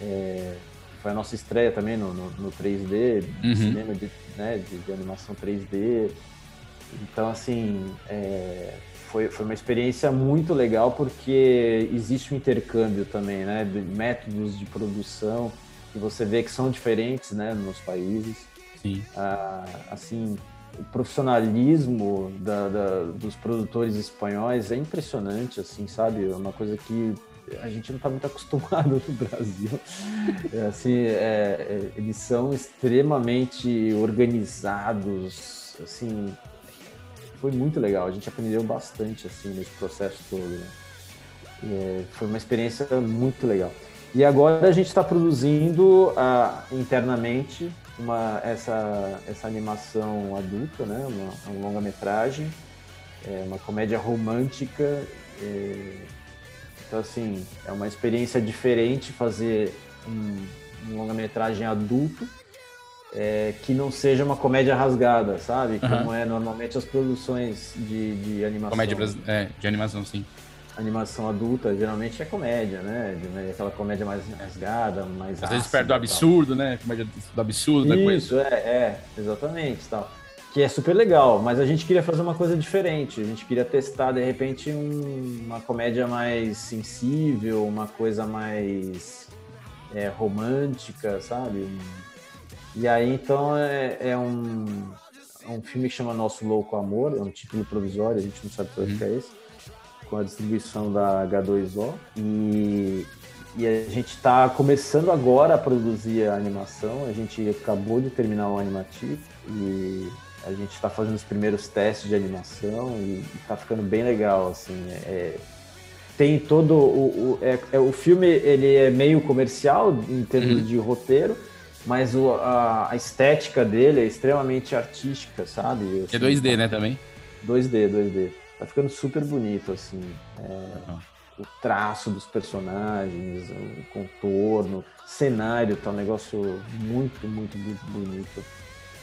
é, foi a nossa estreia também no, no, no 3D, Uhum. cinema de, né, de, de animação 3D. Então, assim, é, foi, foi uma experiência muito legal porque existe um intercâmbio também, né, de métodos de produção que você vê que são diferentes, né, nos países. Sim. Ah, assim, o profissionalismo da, da- dos produtores espanhóis é impressionante, assim, sabe? É uma coisa que a gente não está muito acostumado no Brasil. É, assim, é, é, eles são extremamente organizados, assim, foi muito legal. A gente aprendeu bastante assim nesse processo todo. né? É, foi uma experiência muito legal. E agora a gente está produzindo ah, internamente uma, essa, essa animação adulta, né? uma, uma longa-metragem, é, uma comédia romântica. é, então, assim, é uma experiência diferente fazer um, um longa-metragem adulto é, que não seja uma comédia rasgada, sabe? Aham. Como é normalmente as produções de, de animação. Comédia é, de animação, sim. Animação adulta geralmente é comédia, né? Né, Aquela comédia mais rasgada, mais Às vezes perto do absurdo, né? Comédia do absurdo, da coisa. Isso, é, é, exatamente, tal. Que é super legal, mas a gente queria fazer uma coisa diferente. A gente queria testar, de repente, um- uma comédia mais sensível, uma coisa mais é, romântica, sabe? E aí, então, é, é um, é um filme que chama Nosso Louco Amor, é um título provisório, a gente não sabe qual é que é esse, com a distribuição da H2O. E, e a gente está começando agora a produzir a animação. A gente acabou de terminar o animativo e a gente está fazendo os primeiros testes de animação e está ficando bem legal. Assim, é- tem todo o, o, é, é- o filme ele é meio comercial em termos Uhum. de roteiro, mas o, a, a estética dele é extremamente artística, sabe? É Assim, 2D, né, também? 2D, 2D. Tá ficando super bonito, assim. É, o traço dos personagens, o contorno, cenário, tá um negócio muito, muito, muito bonito.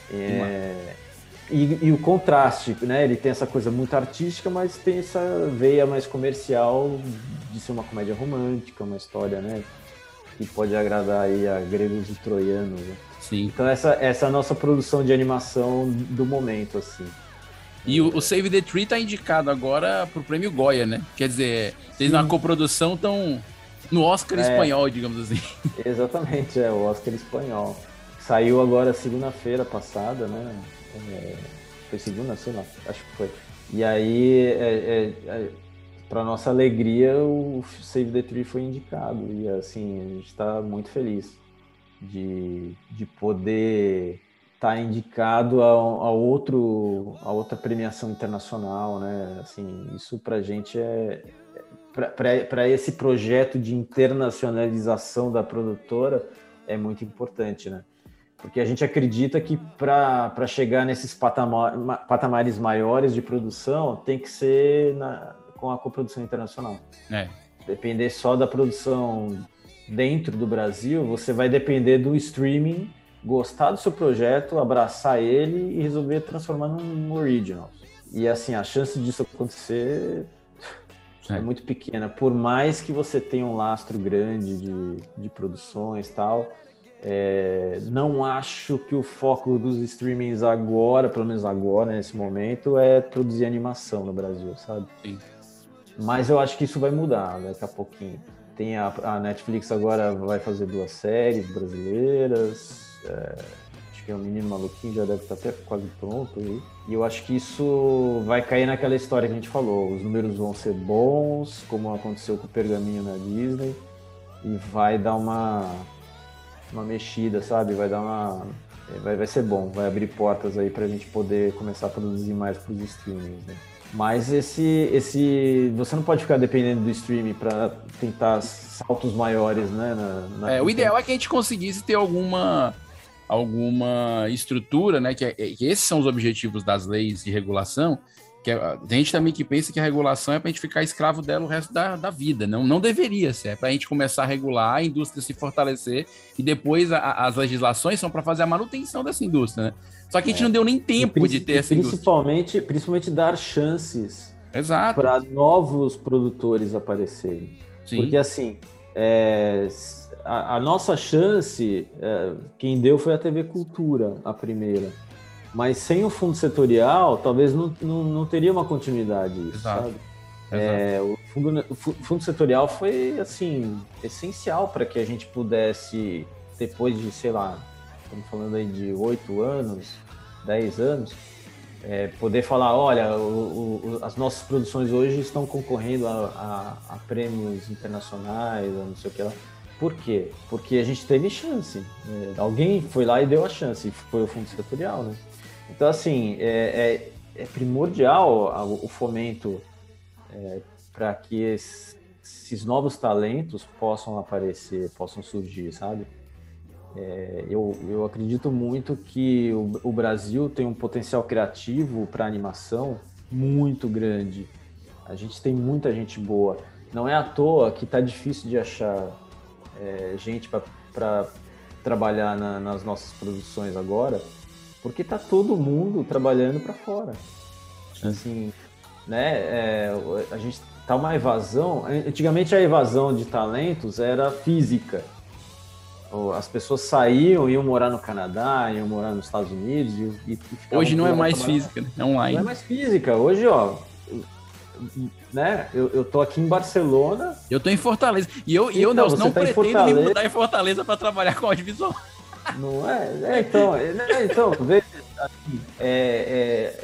É, e, e o contraste, né? Ele tem essa coisa muito artística, mas tem essa veia mais comercial de ser uma comédia romântica, uma história, né? Que pode agradar aí a gregos e troianos. né? Sim. Então essa, essa é a nossa produção de animação do momento, assim. E o, o Save the Tree tá indicado agora pro prêmio Goya, né? Quer dizer, vocês na coprodução estão no Oscar É. espanhol, digamos assim. Exatamente, é o Oscar espanhol. Saiu agora segunda-feira passada, né? É, foi segunda, sei lá, acho que foi. E aí, é, é, é, para nossa alegria, o Save the Tree foi indicado. E assim, a gente está muito feliz de, de poder estar indicado a, a, outro, a outra premiação internacional, né? Assim, isso para a gente é, para esse projeto de internacionalização da produtora é muito importante, né? Porque a gente acredita que para chegar nesses patamar, patamares maiores de produção tem que ser na, com a coprodução internacional. É. Depender só da produção dentro do Brasil, você vai depender do streaming gostar do seu projeto, abraçar ele e resolver transformar num original. E assim, a chance disso acontecer é. é muito pequena. Por mais que você tenha um lastro grande de, de produções e tal, é, não acho que o foco dos streamings agora, pelo menos agora, nesse momento, é produzir animação no Brasil, sabe? Sim. Mas eu acho que isso vai mudar daqui a pouquinho. Tem a, a Netflix agora vai fazer duas séries brasileiras. É, acho que o Menino Maluquinho já deve estar até quase pronto aí. E eu acho que isso vai cair naquela história que a gente falou. Os números vão ser bons, como aconteceu com o Pergaminho na Disney. e vai dar uma, uma mexida, sabe? Vai dar uma. é, Vai, vai ser bom, vai abrir portas aí pra gente poder começar a produzir mais pros streamings, né? Mas esse, esse. Você não pode ficar dependendo do streaming para tentar saltos maiores, né? na- na- É, o ideal é que a gente conseguisse ter alguma alguma estrutura, né? Que, é- que esses são os objetivos das leis de regulação. Que é- tem gente também que pensa que a regulação é para a gente ficar escravo dela o resto da, da vida. Não, não deveria ser. É para a gente começar a regular, a indústria se fortalecer e depois a- as legislações são para fazer a manutenção dessa indústria, né? Só que a gente não deu nem tempo de ter essa indústria. principalmente, principalmente dar chances para novos produtores aparecerem. Sim. Porque assim, é, a, a nossa chance, é, quem deu foi a TV Cultura, a primeira. Mas sem o fundo setorial, talvez não, não, não teria uma continuidade isso, Exato. sabe? É, o, fundo, o fu- fundo setorial foi, assim, essencial para que a gente pudesse, depois de, sei lá, estamos falando aí de oito anos, dez anos, é, poder falar, olha, o- o- as nossas produções hoje estão concorrendo a, a- a prêmios internacionais, a não sei o que lá. Por quê? Porque a gente teve chance. né? Alguém foi lá e deu a chance, foi o fundo setorial, né? Então, assim, é, é- é primordial o fomento para que es- esses novos talentos possam aparecer, possam surgir, sabe? É, eu, eu acredito muito que o, o Brasil tem um potencial criativo para animação muito grande. A gente tem muita gente boa. Não é à toa que tá difícil de achar é, gente para trabalhar na- nas nossas produções agora, porque tá todo mundo trabalhando para fora. Assim, né? é, a gente tá uma evasão. Antigamente a evasão de talentos era física. As pessoas saíam, iam morar no Canadá, iam morar nos Estados Unidos e, e Hoje não é mais trabalhando. física, né? é online. Não é mais física. Hoje, ó, né? Eu, eu tô aqui em Barcelona. Eu tô em Fortaleza. E eu, e eu Então, você não tá pretendo me mudar em Fortaleza para trabalhar com audiovisual. Não é? É, então, é, né, então veja, assim, é, é,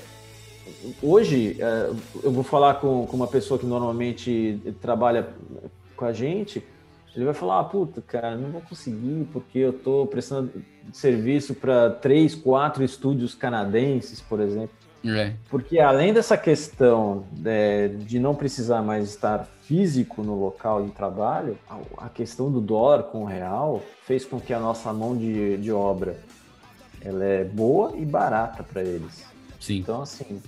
hoje é, eu vou falar com, com uma pessoa que normalmente trabalha com a gente, ele vai falar, ah, puta, cara, não vou conseguir porque eu tô prestando serviço para três, quatro estúdios canadenses, por exemplo. É. Porque além dessa questão é, de não precisar mais estar físico no local de trabalho, a, a questão do dólar com o real fez com que a nossa mão de, de obra ela é boa e barata para eles. Sim. Então, assim.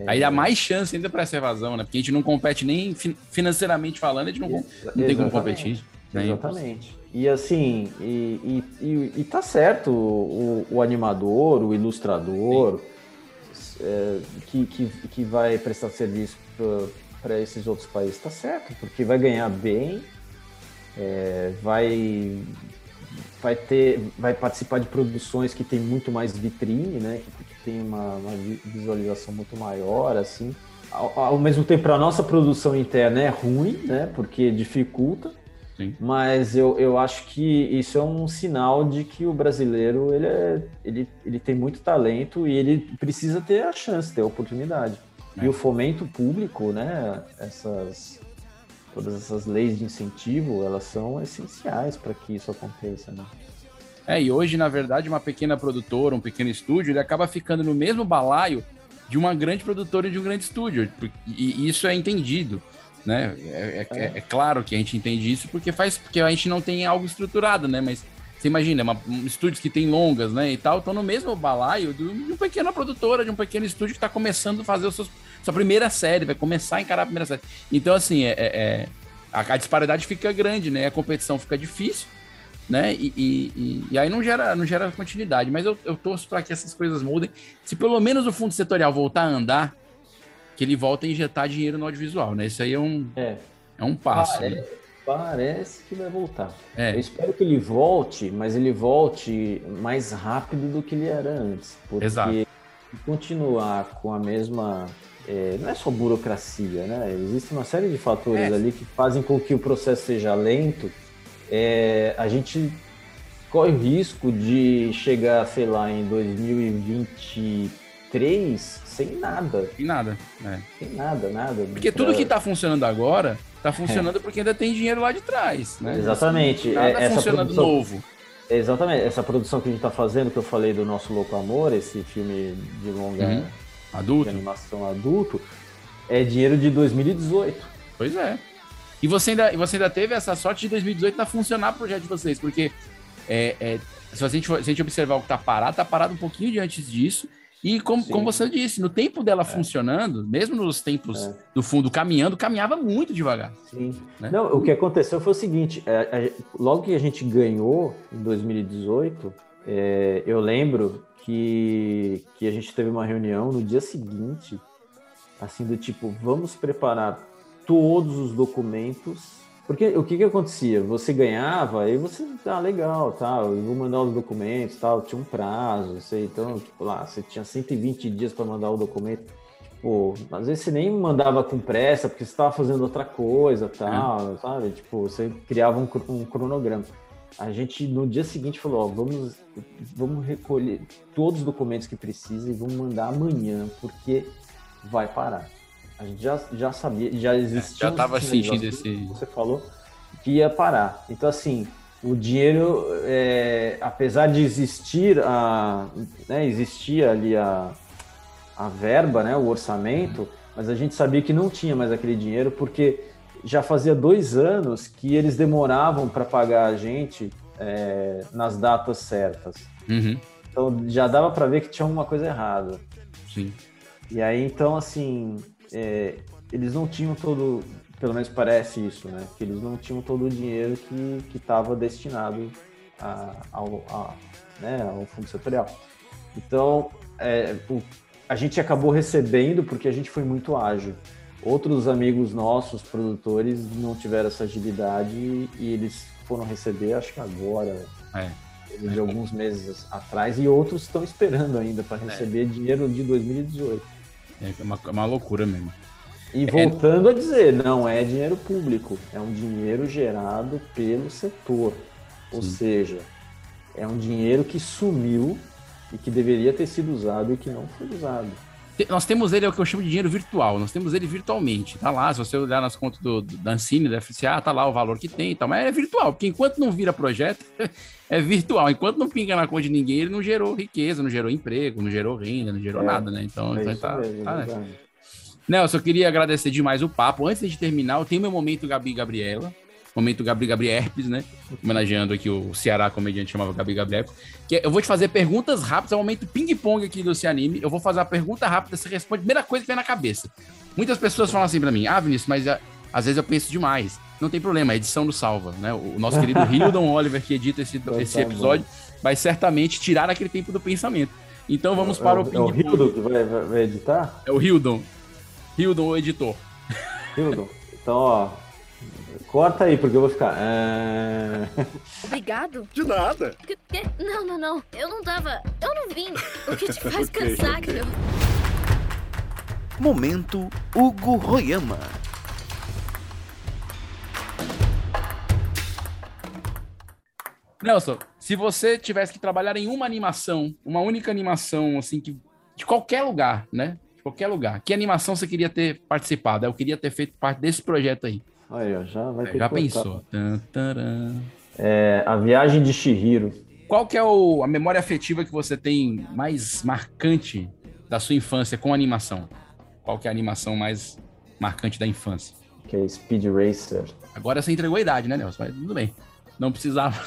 é, Aí dá mais chance ainda para essa evasão, né? Porque a gente não compete nem fin- financeiramente falando, a gente não, com- não tem como competir. né? Exatamente. E assim, e, e, e, e tá certo o, o animador, o ilustrador, é, que, que, que vai prestar serviço para esses outros países, tá certo, porque vai ganhar bem, é, vai, vai ter, vai participar de produções que tem muito mais vitrine, né? Que, que tem uma, uma vi- visualização muito maior, assim. Ao, ao mesmo tempo, a nossa produção interna é ruim, né? Porque dificulta. Sim. Mas eu, eu acho que isso é um sinal de que o brasileiro ele, é, ele, ele tem muito talento e ele precisa ter a chance, ter a oportunidade. É. E o fomento público, né? Essas, todas essas leis de incentivo, elas são essenciais para que isso aconteça, né? É, e hoje, na verdade, uma pequena produtora, um pequeno estúdio, ele acaba ficando no mesmo balaio de uma grande produtora e de um grande estúdio. E, e isso é entendido. Né? É, é- é- é claro que a gente entende isso porque faz porque a gente não tem algo estruturado, né? Mas você imagina, uma, um, estúdios que tem longas, né? E tal, estão no mesmo balaio de uma pequena produtora, de um pequeno estúdio que está começando a fazer sua primeira série, vai começar a encarar a primeira série. Então, assim, é, é- é- a, a disparidade fica grande, né? A competição fica difícil né? E, e- e- e aí não gera, não gera continuidade. Mas eu, eu torço para que essas coisas mudem. Se pelo menos o fundo setorial voltar a andar, que ele volta a injetar dinheiro no audiovisual, né? Isso aí é um, É, é um passo. parece, né? parece que vai voltar. Eu É, espero que ele volte, mas ele volte mais rápido do que ele era antes. Porque Exato. continuar com a mesma. é, não é só burocracia, né? Existe uma série de fatores É. ali que fazem com que o processo seja lento. É, a gente corre o risco de chegar, sei lá, em 2023 2023 sem nada. Sem nada, né? Sem nada, nada. Porque tudo que tá funcionando agora, tá funcionando porque ainda tem dinheiro lá de trás, né? Exatamente. Nada É, essa funcionando produção- novo. Exatamente. Essa produção que a gente tá fazendo, que eu falei do Nosso Louco Amor, esse filme de longa Uhum. de Adulto? animação adulto, é dinheiro de 2018. Pois é. E você ainda, você ainda teve essa sorte de 2018 tá funcionar o projeto de vocês, porque é, é, se, a gente, se a gente observar o que tá parado, tá parado um pouquinho de antes disso. E como, Sim. como você disse, no tempo dela funcionando, mesmo nos tempos É. do fundo caminhando, caminhava muito devagar. Sim. Né? Não, o que aconteceu foi o seguinte: é, logo que a gente ganhou em 2018, é, eu lembro que, que a gente teve uma reunião no dia seguinte, assim, do tipo, vamos preparar todos os documentos. Porque o que que acontecia? Você ganhava, aí você, ah, legal, tal, eu vou mandar os documentos, tal, tinha um prazo, você, então, tipo, lá, você tinha 120 dias para mandar o documento. Pô, às vezes você nem mandava com pressa, porque você estava fazendo outra coisa, tal, sabe? Tipo, você criava um, um cronograma. A gente, no dia seguinte, falou, ó, vamos, vamos recolher todos os documentos que precisa e vamos mandar amanhã, porque vai parar. A gente já, já sabia, já existia... já um tava sinalização sentindo esse- Você falou que ia parar. Então, assim, o dinheiro, é, apesar de existir a... Né, existia ali a a verba, né, o orçamento, mas a gente sabia que não tinha mais aquele dinheiro porque já fazia dois anos que eles demoravam para pagar a gente é, nas datas certas. Uhum, Então já dava para ver que tinha alguma coisa errada. sim. E aí então assim é, eles não tinham todo, pelo menos parece isso, né, que eles não tinham todo o dinheiro que que estava destinado a- ao, a, né, ao fundo setorial. Então é, o- a gente acabou recebendo porque a gente foi muito ágil. Outros amigos nossos, produtores, não tiveram essa agilidade e eles foram receber, acho que agora, É. de alguns meses atrás, e outros estão esperando ainda para receber dinheiro de 2018. É uma, é uma loucura mesmo. E voltando a dizer, não é dinheiro público, é um dinheiro gerado pelo setor. Ou Sim. seja, é um dinheiro que sumiu e que deveria ter sido usado e que não foi usado. Nós temos ele, é o que eu chamo de dinheiro virtual. Nós temos ele virtualmente. Tá lá, se você olhar nas contas do, do- da Ancine, da FCA, tá lá o valor que tem e tal. Mas é virtual, porque enquanto não vira projeto, é virtual. Enquanto não pinga na conta de ninguém, ele não gerou riqueza, não gerou emprego, não gerou renda, não gerou É, nada, né? Então, É então tá, mesmo, tá, né? Nelson, eu queria agradecer demais o papo. Antes de terminar, eu tenho meu momento Gabi e Gabriela. Momento Gabi Gabi Herpes, né? Homenageando aqui o Ceará comediante chamava Gabi Gabi Herpes. Que é- eu vou te fazer perguntas rápidas, é o momento ping-pong aqui do Cianime. Eu vou fazer a pergunta rápida, você responde a primeira coisa que vem na cabeça. Muitas pessoas falam assim pra mim, ah, Vinícius, mas ah, às vezes eu penso demais. Não tem problema, a edição não salva, né? O nosso querido Hildon Oliver, que edita esse, Então esse tá episódio, vai certamente tirar aquele tempo do pensamento. Então vamos É para o é o ping-pong. Hildo que vai, vai- vai editar? É o Hildon. Hildon, o editor. Hildo? Então, ó, corta aí, porque eu vou ficar. "Ah". Obrigado? De nada. Que- que- Não, não, não. Eu não tava. Eu não vim. O que te faz cansar, Cleo? Momento Hugo Royama. Nelson, se você tivesse que trabalhar em uma animação, uma única animação, assim, que, de qualquer lugar, né? De qualquer lugar, que animação você queria ter participado? Eu queria ter feito parte desse projeto aí. Aí, já vai ter Já que pensou? Tan, taran. É, a viagem de Shihiro. Qual que é o- a memória afetiva que você tem mais marcante da sua infância com animação? Qual que é a animação mais marcante da infância? Que é Speed Racer. Agora você entregou a idade, né, Nelson? Mas tudo bem. Não precisava.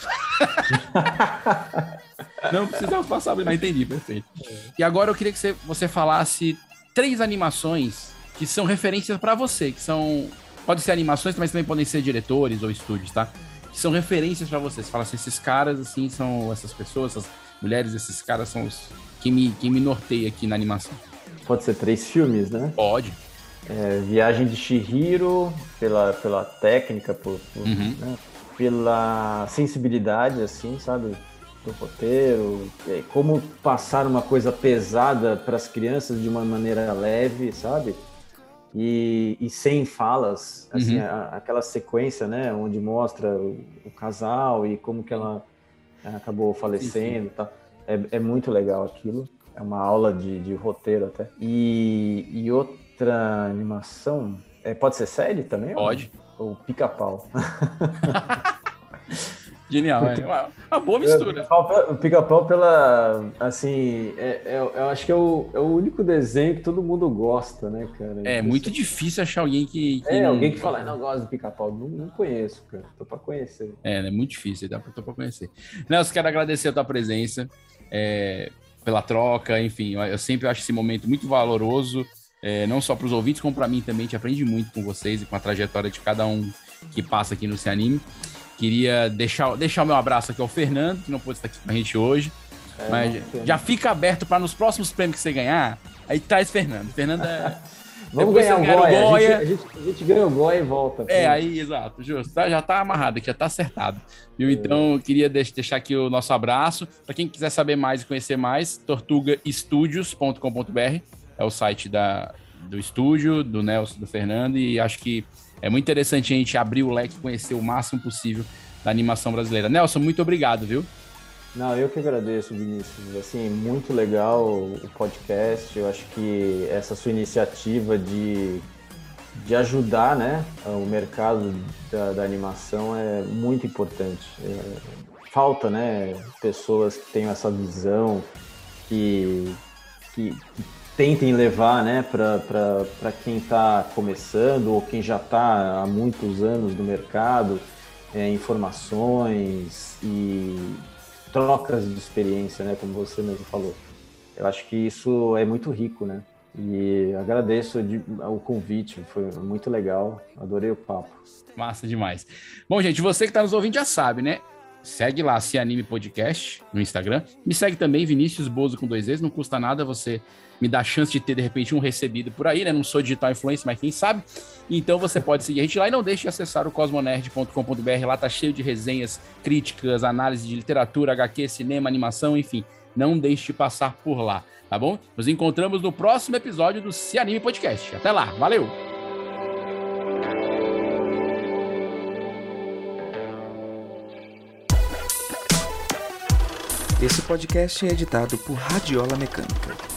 Não precisava passar, mas entendi, perfeito. E agora eu queria que você, você falasse três animações que são referências pra você, que são. Pode ser animações, mas também podem ser diretores ou estúdios, tá? Que são referências pra você. Você fala assim, esses caras, assim, são essas pessoas, essas mulheres, esses caras são os que me, que me norteia aqui na animação. Pode ser três filmes, né? Pode. É, viagem de Shihiro, pela, pela técnica, por, por- Uhum. né? pela sensibilidade, assim, sabe? Do roteiro, é, como passar uma coisa pesada para as crianças de uma maneira leve, sabe? E, e sem falas, assim, Uhum. a- aquela sequência, né? Onde mostra o, o casal e como que ela acabou falecendo, tal. É, é muito legal aquilo. é uma aula de, de roteiro até. E, e outra animação, é, pode ser série também? Pode. Ou, ou pica-pau. Genial, é uma, uma boa mistura. O pica-pau pela. Assim, é, é, eu acho que é o, é o único desenho que todo mundo gosta, né, cara? É muito difícil achar alguém que. que É, não- alguém que fala, não gosta do pica-pau. Não, não conheço, cara. Tô pra conhecer. É, é muito difícil, dá pra, tô pra conhecer. Nelson, quero agradecer a tua presença, é, pela troca, enfim, eu, eu sempre acho esse momento muito valoroso, é, não só para os ouvintes, como para mim também, a gente aprende muito com vocês e com a trajetória de cada um que passa aqui no Se Anime. Queria deixar, deixar o meu abraço aqui ao Fernando, que não pôde estar aqui com a gente hoje, É, mas não, já fica aberto para nos próximos prêmios que você ganhar, aí traz Fernando. Fernando é... Vamos depois ganhar o Goya. Goya. A, gente, a, gente, a gente ganha o Goya e volta. É, aí, exato, justo. Tá- já tá amarrado aqui, já tá acertado. Viu? Então, eu queria deix- deixar aqui o nosso abraço. Para quem quiser saber mais e conhecer mais, tortugaestudios.com.br é o site da, do estúdio, do Nelson, do Fernando, e acho que é muito interessante a gente abrir o leque e conhecer o máximo possível da animação brasileira. Nelson, muito obrigado, viu? Não, eu que agradeço, Vinícius. Assim, muito legal o podcast. Eu acho que essa sua iniciativa de, de ajudar né, o mercado da, da animação é muito importante. É, falta né, pessoas que tenham essa visão, que, que, que tentem levar né, para quem está começando ou quem já está há muitos anos no mercado é, informações e trocas de experiência, né, como você mesmo falou. Eu acho que isso é muito rico, né? E agradeço de- o convite, foi muito legal, adorei o papo. Massa demais. Bom, gente, você que está nos ouvindo já sabe, né? Segue lá, Se Anime Podcast, no Instagram. Me segue também, Vinícius Bozo com dois vezes. Não custa nada você me dar a chance de ter, de repente, um recebido por aí, né? Não sou digital influencer, mas quem sabe. Então você pode seguir a gente lá e não deixe de acessar o cosmonerd.com.br. Lá tá cheio de resenhas, críticas, análise de literatura, HQ, cinema, animação, enfim. Não deixe de passar por lá, tá bom? Nos encontramos no próximo episódio do Se Anime Podcast. Até lá, valeu! Esse podcast é editado por Radiola Mecânica.